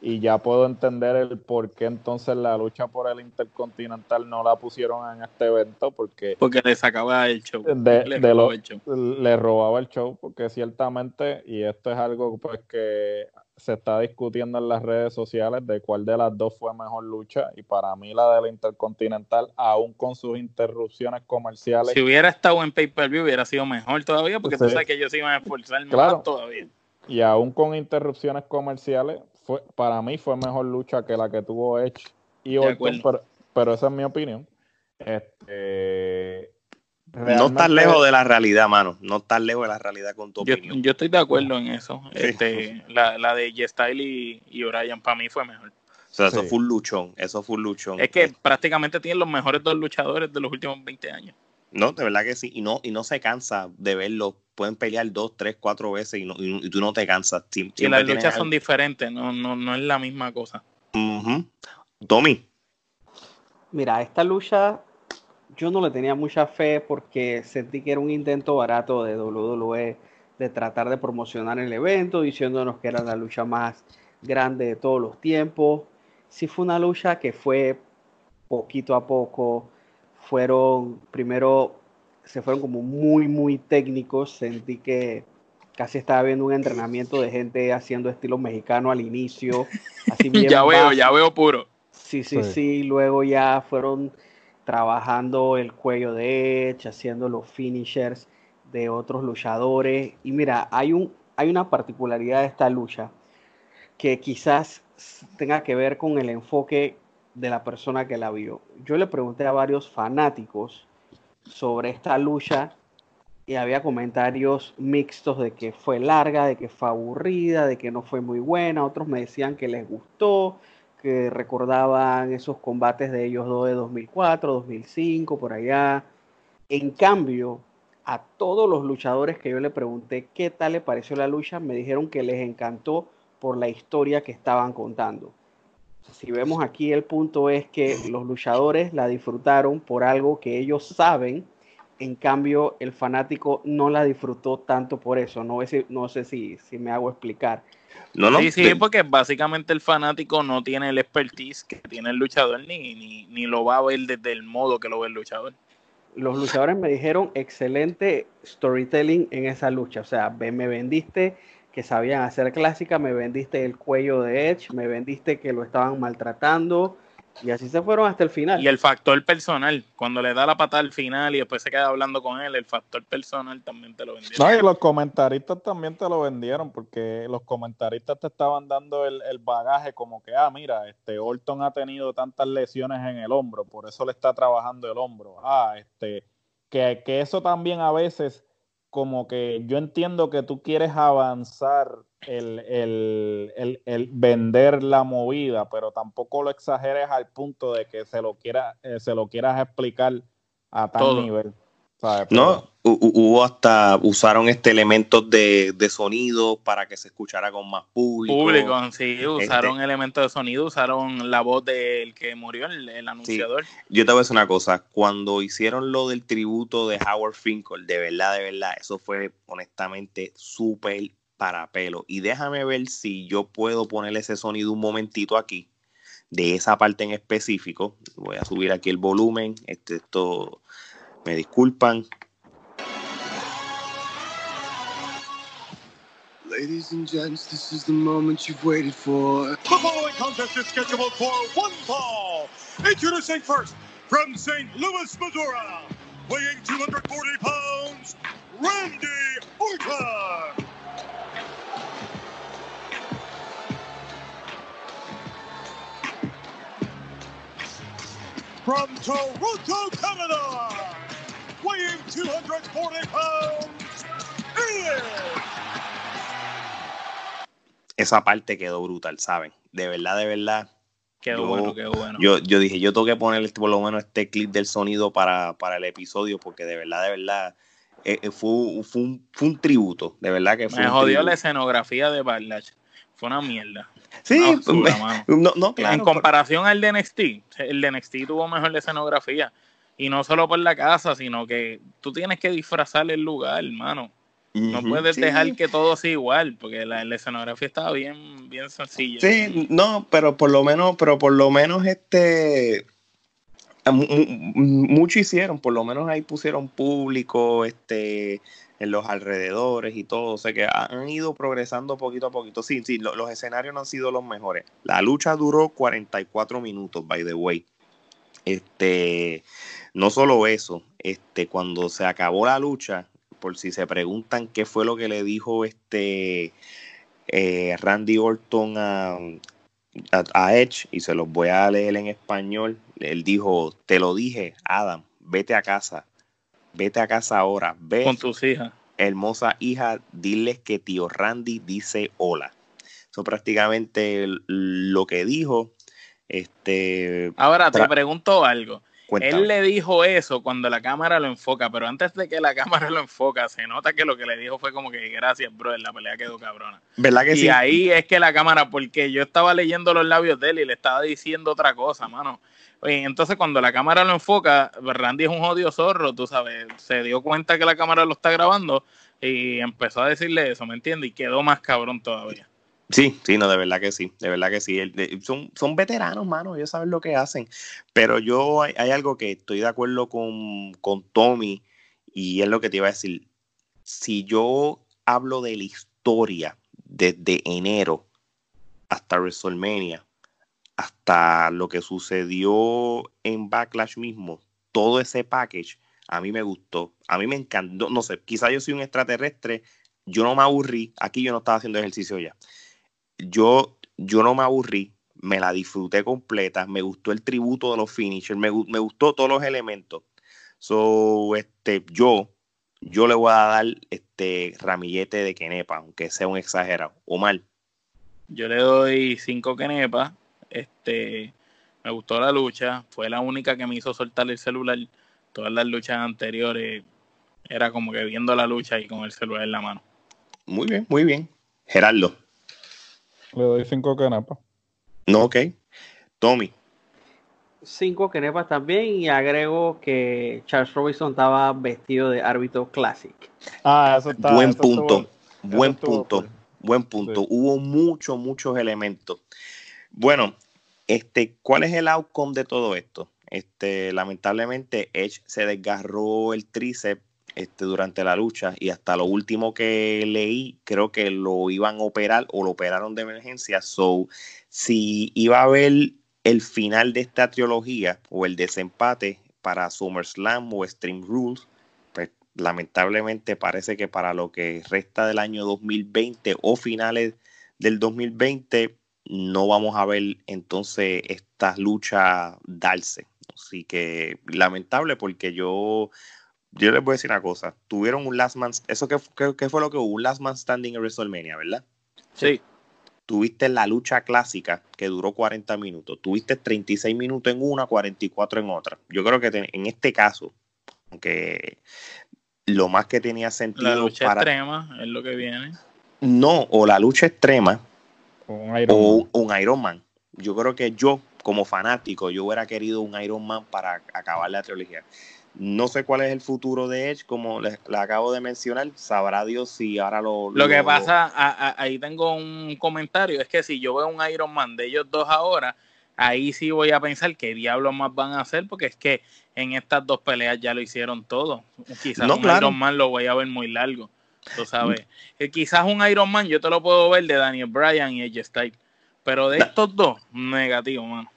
Y ya puedo entender el por qué entonces la lucha por el Intercontinental no la pusieron en este evento, porque... Porque le sacaba el show. le, robaba el show. le robaba el show, porque ciertamente, y esto es algo pues que se está discutiendo en las redes sociales de cuál de las dos fue mejor lucha y para mí la de la Intercontinental, aún con sus interrupciones comerciales. Si hubiera estado en pay-per-view hubiera sido mejor todavía porque tú sabes que ellos iban a esforzar más todavía. Y aún con interrupciones comerciales, fue, para mí fue mejor lucha que la que tuvo Edge y Orton, pero, pero, esa es mi opinión. Este, no estás lejos de la realidad, mano. No estás lejos de la realidad con tu yo, opinión. Yo estoy de acuerdo en eso. Este, la, la de G-Style y, y Orion para mí fue mejor. O sea, eso fue un luchón. Eso fue un luchón. Es que prácticamente tienen los mejores dos luchadores de los últimos 20 años. No, de verdad que sí. Y no, y no se cansa de verlo. Pueden pelear dos, tres, cuatro veces y, no, y, tú no te cansas. y las luchas son diferentes. No, no, no es la misma cosa. Tommy. Mira, esta lucha yo no le tenía mucha fe porque sentí que era un intento barato de WWE de tratar de promocionar el evento, diciéndonos que era la lucha más grande de todos los tiempos. Sí fue una lucha que fue poquito a poco, fueron, primero se fueron como muy, muy técnicos, sentí que casi estaba viendo un entrenamiento de gente haciendo estilo mexicano al inicio. Así ya veo, ya veo puro. Sí, sí, sí, sí, luego ya fueron trabajando el cuello de Edge, haciendo los finishers de otros luchadores. Y mira, hay, un, hay una particularidad de esta lucha que quizás tenga que ver con el enfoque de la persona que la vio. Yo le pregunté a varios fanáticos sobre esta lucha y había comentarios mixtos de que fue larga, de que fue aburrida, de que no fue muy buena. Otros me decían que les gustó, que recordaban esos combates de ellos dos de 2004, 2005, por allá. En cambio, a todos los luchadores que yo le pregunté qué tal le pareció la lucha, me dijeron que les encantó por la historia que estaban contando. Si vemos aquí el punto es que los luchadores la disfrutaron por algo que ellos saben, en cambio el fanático no la disfrutó tanto por eso. No, no sé si, si me hago explicar. No, no, sí, sí, porque básicamente el fanático no tiene el expertise que tiene el luchador ni, ni, ni lo va a ver desde el modo que lo ve el luchador. Los luchadores me dijeron excelente storytelling en esa lucha. O sea, me vendiste que sabían hacer clásica, me vendiste el cuello de Edge, me vendiste que lo estaban maltratando, y así se fueron hasta el final. Y el factor personal, cuando le da la patada al final y después se queda hablando con él, el factor personal también te lo vendieron. No, y los comentaristas también te lo vendieron, porque los comentaristas te estaban dando el, bagaje como que, ah, mira, este Orton ha tenido tantas lesiones en el hombro, por eso le está trabajando el hombro. Ah, este, que, que eso también a veces, como que yo entiendo que tú quieres avanzar el, el, vender la movida, pero tampoco lo exageres al punto de que se lo, quiera, eh, se lo quieras explicar a tal nivel. No, hubo hasta, usaron este elemento de, sonido para que se escuchara con más público. Público, sí, usaron este elementos de sonido, usaron la voz del que murió, el, anunciador. Yo te voy a decir una cosa, cuando hicieron lo del tributo de Howard Finkel, de verdad, de verdad, eso fue honestamente súper para pelo. Y déjame ver si yo puedo ponerle ese sonido un momentito aquí, de esa parte en específico. Voy a subir aquí el volumen. Este, esto, me disculpan. Ladies and gents, this is the moment you've waited for. The following contest is scheduled for one fall. Introducing first, from St. Louis, Missouri, weighing 240 pounds, Randy Orton. from Toronto, Canada, weighing 240 pounds, Esa parte quedó brutal, ¿saben? de verdad, de verdad. Yo- bueno, qué bueno. Yo, yo dije, yo tengo que poner este- por lo menos este clip del sonido para, para el episodio, porque de verdad, de verdad, eh, eh, fue, fue, un, fue un tributo, de verdad que fue Me un jodió tributo. la escenografía de Backlash. Fue una mierda. Sí, no, no, claro. en comparación al de NXT, el de NXT tuvo mejor la escenografía. Y no solo por la casa, sino que tú tienes que disfrazar el lugar, hermano. No puedes sí. dejar que todo sea igual, porque la, la escenografía estaba bien, bien sencilla. Sí, no, pero por lo menos, pero por lo menos este mu- mu- mucho hicieron, por lo menos ahí pusieron público, este, en los alrededores y todo, o sea que ha- han ido progresando poquito a poquito. Sí, sí, lo- los escenarios no han sido los mejores. La lucha duró 44 minutos, by the way. Este, no solo eso, este, cuando se acabó la lucha, por si se preguntan qué fue lo que le dijo este eh, Randy Orton a, a, a Edge, y se los voy a leer en español. Él dijo: Te lo dije, Adam, vete a casa, vete a casa ahora, ve, Con tus hijas. hermosa hija, diles que tío Randy dice hola. Eso prácticamente lo que dijo. Este, Ahora te pregunto algo. Él le dijo eso cuando la cámara lo enfoca, pero antes de que la cámara lo enfoca, se nota que lo que le dijo fue como que gracias, bro, la pelea quedó cabrona. ¿Verdad que Y sí? ahí es que la cámara, porque yo estaba leyendo los labios de él y le estaba diciendo otra cosa, mano. Oye, entonces cuando la cámara lo enfoca, Randy es un jodido zorro, tú sabes, se dio cuenta que la cámara lo está grabando y empezó a decirle eso, ¿me entiendes? Y quedó más cabrón todavía. Sí, sí, no, de verdad que sí, de verdad que sí. Son, son veteranos, mano, ellos saben lo que hacen. Pero yo hay, hay algo que estoy de acuerdo con, con Tommy y es lo que te iba a decir. Si yo hablo de la historia desde enero hasta WrestleMania, hasta lo que sucedió en Backlash mismo, todo ese package, a mí me gustó, a mí me encantó, no sé, quizá yo soy un extraterrestre, yo no me aburrí, aquí yo no estaba haciendo ejercicio ya yo, yo no me aburrí, me la disfruté completa, me gustó el tributo de los finishers, me, me gustó todos los elementos. So, este, yo, yo le voy a dar este ramillete de Kenepa, aunque sea un exagerado. Omar, Yo le doy cinco kenepas. Este, me gustó la lucha. Fue la única que me hizo soltar el celular. Todas las luchas anteriores era como que viendo la lucha y con el celular en la mano. muy bien, muy bien. Gerardo, Le doy cinco canepas. no, ok. Tommy, Cinco kenepas también y agrego que Charles Robinson estaba vestido de árbitro classic. Ah, eso está. buen eso punto, estuvo- buen eso punto, buen punto. Sí. Hubo muchos, muchos elementos. Bueno, este, ¿cuál es el outcome de todo esto? Este, lamentablemente, Edge se desgarró el tríceps este, durante la lucha y hasta lo último que leí, creo que lo iban a operar o lo operaron de emergencia. So, si iba a haber el final de esta trilogía o el desempate para SummerSlam o Extreme Rules, pues lamentablemente parece que para lo que resta del año 2020 o finales del 2020 no vamos a ver entonces esta lucha darse. Así que lamentable porque yo, yo les voy a decir una cosa, tuvieron un last man, eso que, que- que fue lo que hubo, un last man standing en WrestleMania, ¿verdad? Sí, Tuviste la lucha clásica que duró 40 minutos, tuviste 36 minutos en una, 44 en otra. Yo creo que en este caso, aunque lo más que tenía sentido la lucha para extrema es lo que viene. no o la lucha extrema Un Iron o Man. un Iron Man. Yo creo que yo, como fanático, yo hubiera querido un Iron Man para acabar la trilogía. No sé cuál es el futuro de Edge, como les, les acabo de mencionar. Sabrá Dios si ahora lo. Lo que pasa, a- a- ahí tengo un comentario, es que si yo veo un Iron Man de ellos dos ahora, ahí sí voy a pensar qué diablos más van a hacer, porque es que en estas dos peleas ya lo hicieron todo. Quizás No, un claro. Iron Man lo voy a ver muy largo, tú sabes. Eh, Quizás un Iron Man yo te lo puedo ver de Daniel Bryan y AJ Styles, pero de estos dos, negativo, mano.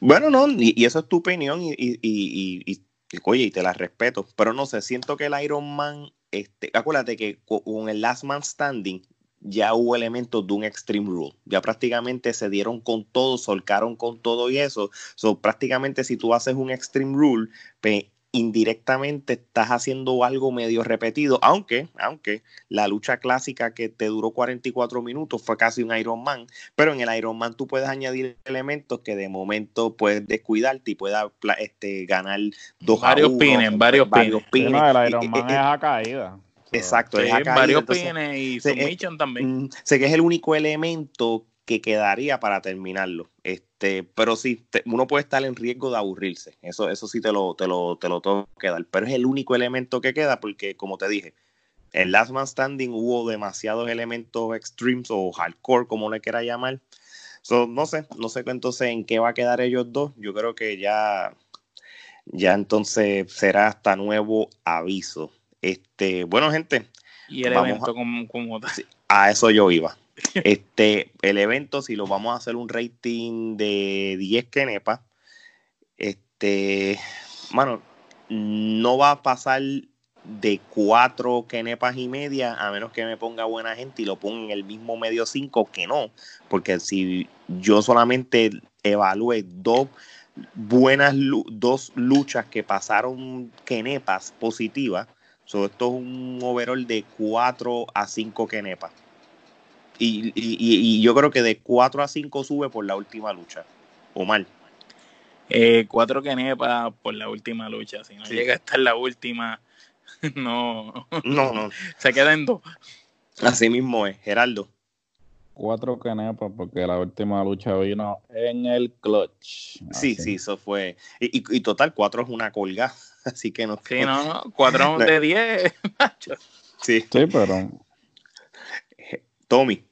Bueno, no, y, y eso es tu opinión, y, y, y- y- oye, y te la respeto. Pero no sé, siento que el Iron Man, este, acuérdate que co- con el Last Man Standing ya hubo elementos de un Extreme Rule. Ya prácticamente se dieron con todo, solcaron con todo y eso. So, prácticamente si tú haces un Extreme Rule, pues, indirectamente estás haciendo algo medio repetido, aunque, aunque la lucha clásica que te duró 44 minutos fue casi un Iron Man, pero en el Iron Man tú puedes añadir elementos que de momento puedes descuidarte y puedas este, ganar dos varios pines, varios, varios pines. el Iron Man es a caída. Exacto, es varios pines y submission también. Mm, sé que es el único elemento que quedaría para terminarlo. Este, pero sí, uno puede estar en riesgo de aburrirse. Eso, eso sí te lo, te lo, te lo tengo que dar. Pero es el único elemento que queda porque, como te dije, en Last Man Standing hubo demasiados elementos extremes o hardcore, como le quiera llamar. no sé, no sé entonces en qué va a quedar ellos dos. Yo creo que ya, ya entonces será hasta nuevo aviso. Este, bueno, gente. Y el evento como, como a eso yo iba. Este, el evento, si lo vamos a hacer un rating de 10 kenepas, este, bueno, no va a pasar de 4 kenepas y media, a menos que me ponga buena gente y lo ponga en el mismo medio 5, que no, porque si yo solamente evalúe dos buenas, dos luchas que pasaron kenepas positivas, so esto es un overall de 4 a 5 kenepas. Y, yo creo que de 4 a 5 sube por la última lucha. O mal. Eh, cuatro Kenepa por la última lucha. Si no llega a estar la última, no. No, no. Se queda en dos. Así mismo es, Geraldo. Cuatro Kenepa porque la última lucha vino en el clutch. Sí, sí, eso fue. Y, y, total, cuatro es una colga. Así que no. Sí, no, no. Cuatro de diez, Sí. Sí, pero. Tommy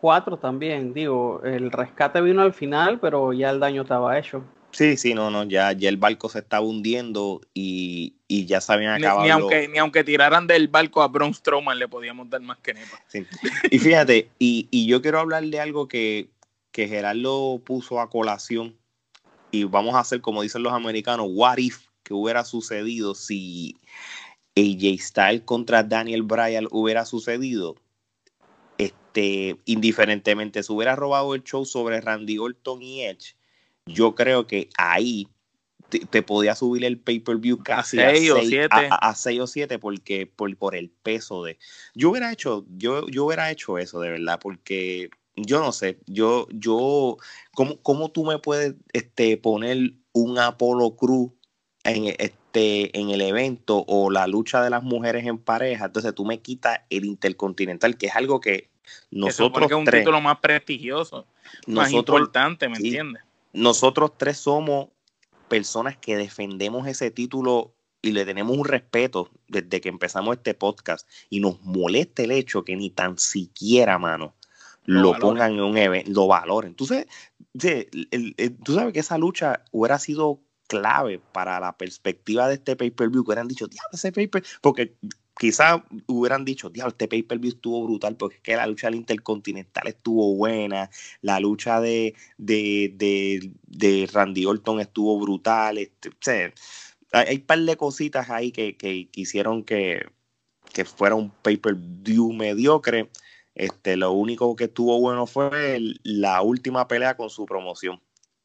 cuatro también. Digo, el rescate vino al final, pero ya el daño estaba hecho. Sí, sí, no, no, ya, ya el barco se estaba hundiendo y, ya se habían acabado. Ni, aunque, ni aunque tiraran del barco a Braun Strowman le podíamos dar más que nepa. Y fíjate, y, yo quiero hablar de algo que, que Gerardo puso a colación y vamos a hacer, como dicen los americanos, what if que hubiera sucedido si AJ Styles contra Daniel Bryan hubiera sucedido este, indiferentemente se hubiera robado el show sobre Randy Orton y Edge, yo creo que ahí te, podía subir el pay-per-view casi a 6 o 7 a, o 7 porque por, por, el peso de yo hubiera hecho yo, yo hubiera hecho eso de verdad porque yo no sé yo yo cómo, cómo tú me puedes este poner un Apollo Cruz en este en el evento o la lucha de las mujeres en pareja entonces tú me quitas el intercontinental que es algo que nosotros que es un título más prestigioso, más importante, ¿me entiendes? Nosotros tres somos personas que defendemos ese título y le tenemos un respeto desde que empezamos este podcast y nos molesta el hecho que ni tan siquiera, mano, lo, pongan en un evento, lo valoren. Sabes, tú sabes que esa lucha hubiera sido clave para la perspectiva de este pay-per-view, que hubieran dicho, diablo, ese pay-per, porque quizás hubieran dicho, diablo, este pay-per-view estuvo brutal porque es que la lucha del Intercontinental estuvo buena, la lucha de, de, Randy Orton estuvo brutal, este, hay un par de cositas ahí que, que, hicieron que, que fuera un pay-per-view mediocre. Este, lo único que estuvo bueno fue la última pelea con su promoción.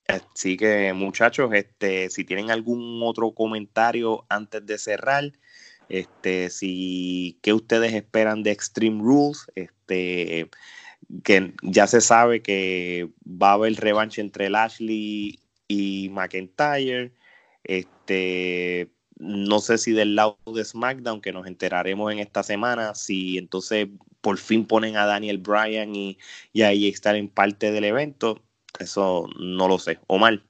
Así que muchachos, este, si tienen algún otro comentario antes de cerrar, este, si, ¿Qué ustedes esperan de Extreme Rules? Este, que ya se sabe que va a haber revancha entre Lashley y McIntyre. Este, no sé si del lado de SmackDown, que nos enteraremos en esta semana, si entonces por fin ponen a Daniel Bryan y, y ahí estar en parte del evento. Eso no lo sé. O mal.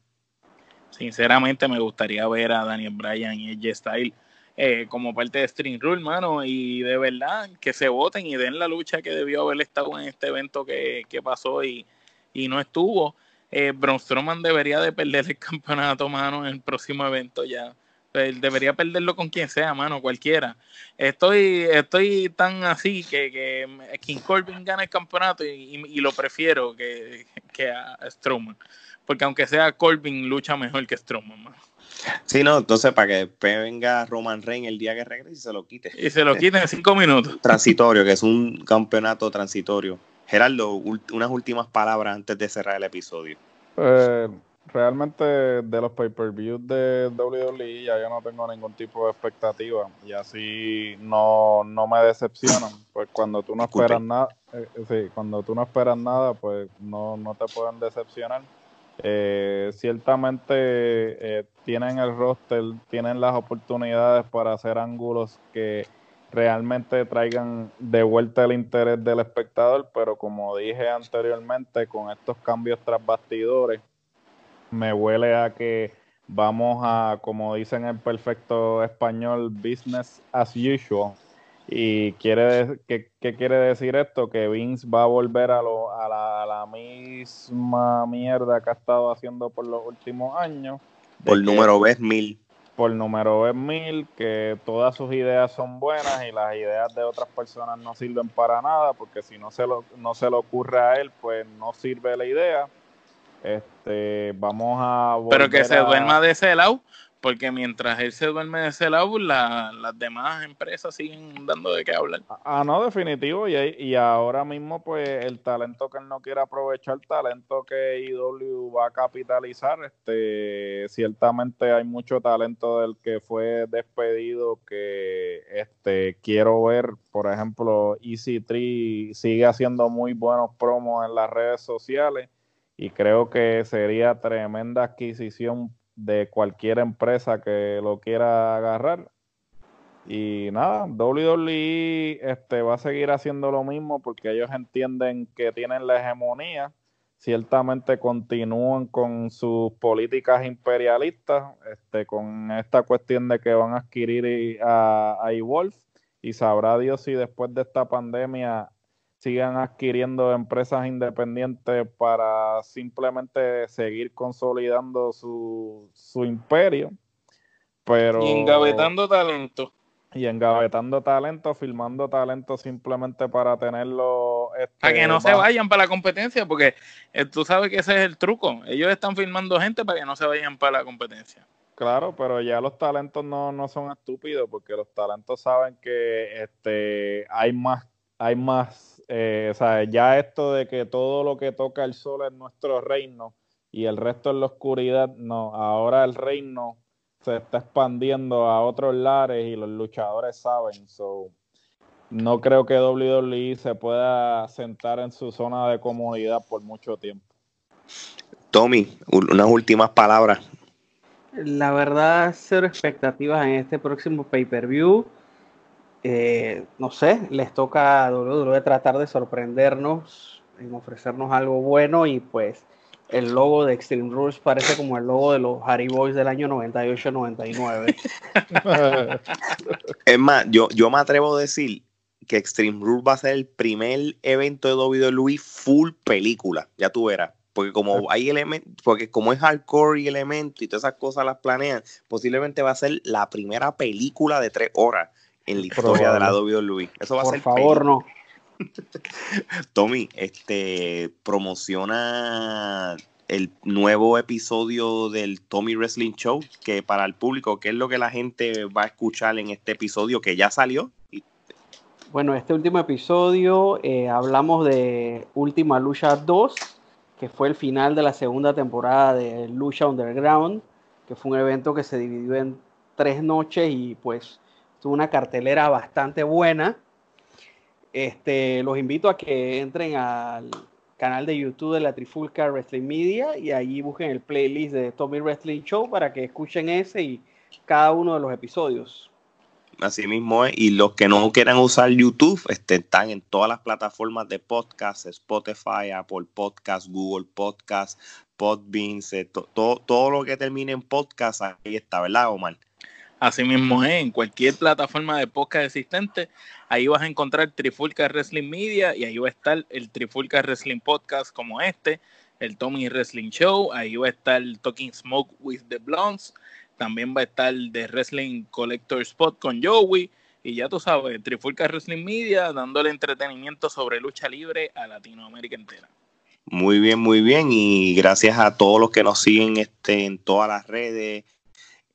Sinceramente me gustaría ver a Daniel Bryan y AJ Styles eh, como parte de String Rule, mano, y de verdad que se voten y den la lucha que debió haber estado en este evento que, pasó y, no estuvo. Eh, Braun Strowman debería de perder el campeonato, mano, en el próximo evento ya. Debería perderlo con quien sea, mano, cualquiera. Estoy, estoy tan así que, que King Corbin gana el campeonato y, lo prefiero que, que a Strowman. Porque aunque sea Corbin, lucha mejor que Strowman, mano. Sí, no, entonces para que después venga Roman Reigns el día que regrese y se lo quite. Y se lo quite en cinco minutos. Transitorio, que es un campeonato transitorio. Gerardo, unas últimas palabras antes de cerrar el episodio. Eh, realmente de los pay-per-views de WWE ya yo no tengo ningún tipo de expectativa y así no, no me decepcionan. Pues cuando tú no esperas nada, eh, sí, cuando tú no esperas nada, pues no, no te pueden decepcionar. Eh, ciertamente eh, tienen el roster, tienen las oportunidades para hacer ángulos que realmente traigan de vuelta el interés del espectador, pero como dije anteriormente, con estos cambios tras bastidores, me huele a que vamos a, como dicen en perfecto español, business as usual. Y quiere ¿qué, quiere decir esto? Que Vince va a volver a, lo, a, la, a la misma mierda que ha estado haciendo por los últimos años. Por número vez mil por número vez mil, que todas sus ideas son buenas y las ideas de otras personas no sirven para nada, porque si no se lo, no se le ocurre a él, pues no sirve la idea. Este, vamos a Pero que se duerma de ese lado, porque mientras él se duerme de ese lado, las demás empresas siguen dando de qué hablar. Ah, no, definitivo. Y, y ahora mismo, pues, el talento que él no quiere aprovechar, el talento que IW va a capitalizar, este, ciertamente hay mucho talento del que fue despedido que este, quiero ver. Por ejemplo, EC3 sigue haciendo muy buenos promos en las redes sociales y creo que sería tremenda adquisición de cualquier empresa que lo quiera agarrar. Y nada, WWE este, va a seguir haciendo lo mismo porque ellos entienden que tienen la hegemonía. Ciertamente continúan con sus políticas imperialistas, este, con esta cuestión de que van a adquirir a, a Evolve. Y sabrá Dios si después de esta pandemia sigan adquiriendo empresas independientes para simplemente seguir consolidando su, su imperio. Pero, y engavetando talento. Y engavetando talento, filmando talento simplemente para tenerlo. Este, para que no se vayan para la competencia, porque eh, tú sabes que ese es el truco. Ellos están filmando gente para que no se vayan para la competencia. Claro, pero ya los talentos no, no son estúpidos, porque los talentos saben que este hay más, hay más eh, o sea, ya esto de que todo lo que toca el sol es nuestro reino y el resto es la oscuridad, no, ahora el reino se está expandiendo a otros lares y los luchadores saben, so, no creo que WWE se pueda sentar en su zona de comodidad por mucho tiempo. Tommy, unas últimas palabras. La verdad, cero expectativas en este próximo pay-per-view. Eh, no sé, les toca a WWE tratar de sorprendernos, en ofrecernos algo bueno y pues el logo de Extreme Rules parece como el logo de los Harry Boys del año 98-99. es más, yo, yo me atrevo a decir que Extreme Rules va a ser el primer evento de WWE full película, ya tú verás. Porque como hay elementos, porque como es hardcore y elementos y todas esas cosas las planean, posiblemente va a ser la primera película de tres horas en la historia de la WWE. Eso va a ser. Por favor, no. Tommy, este promociona el nuevo episodio del Tommy Wrestling Show, que para el público, ¿qué es lo que la gente va a escuchar en este episodio que ya salió? Bueno, este último episodio eh, hablamos de Última Lucha 2, que fue el final de la segunda temporada de Lucha Underground, que fue un evento que se dividió en tres noches y pues una cartelera bastante buena. Este, los invito a que entren al canal de YouTube de la Trifulca Wrestling Media y ahí busquen el playlist de Tommy Wrestling Show para que escuchen ese y cada uno de los episodios. Así mismo es. Y los que no quieran usar YouTube este, están en todas las plataformas de podcast, Spotify, Apple Podcast, Google Podcast, Podbean, todo, todo lo que termine en podcast, ahí está, ¿verdad, Omar? Así mismo es, en cualquier plataforma de podcast existente, ahí vas a encontrar Trifulca Wrestling Media y ahí va a estar el Trifulca Wrestling Podcast como este, el Tommy Wrestling Show, ahí va a estar Talking Smoke with the Blondes, también va a estar de Wrestling Collector Spot con Joey, y ya tú sabes, Trifulca Wrestling Media dándole entretenimiento sobre lucha libre a Latinoamérica entera. Muy bien, muy bien, y gracias a todos los que nos siguen este, en todas las redes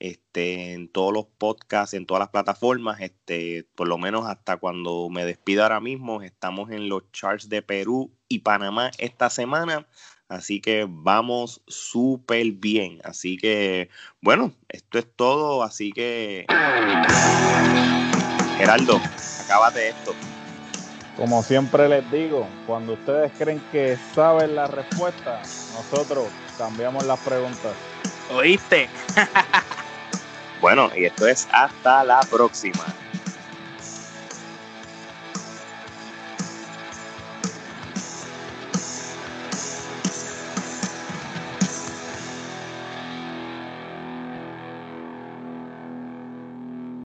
este, en todos los podcasts, en todas las plataformas, este, por lo menos hasta cuando me despido ahora mismo, estamos en los charts de Perú y Panamá esta semana. Así que vamos súper bien. Así que, bueno, esto es todo. Así que, Geraldo, acábate esto. Como siempre les digo, cuando ustedes creen que saben la respuesta, nosotros cambiamos las preguntas. ¿Oíste? bueno, y esto es hasta la próxima.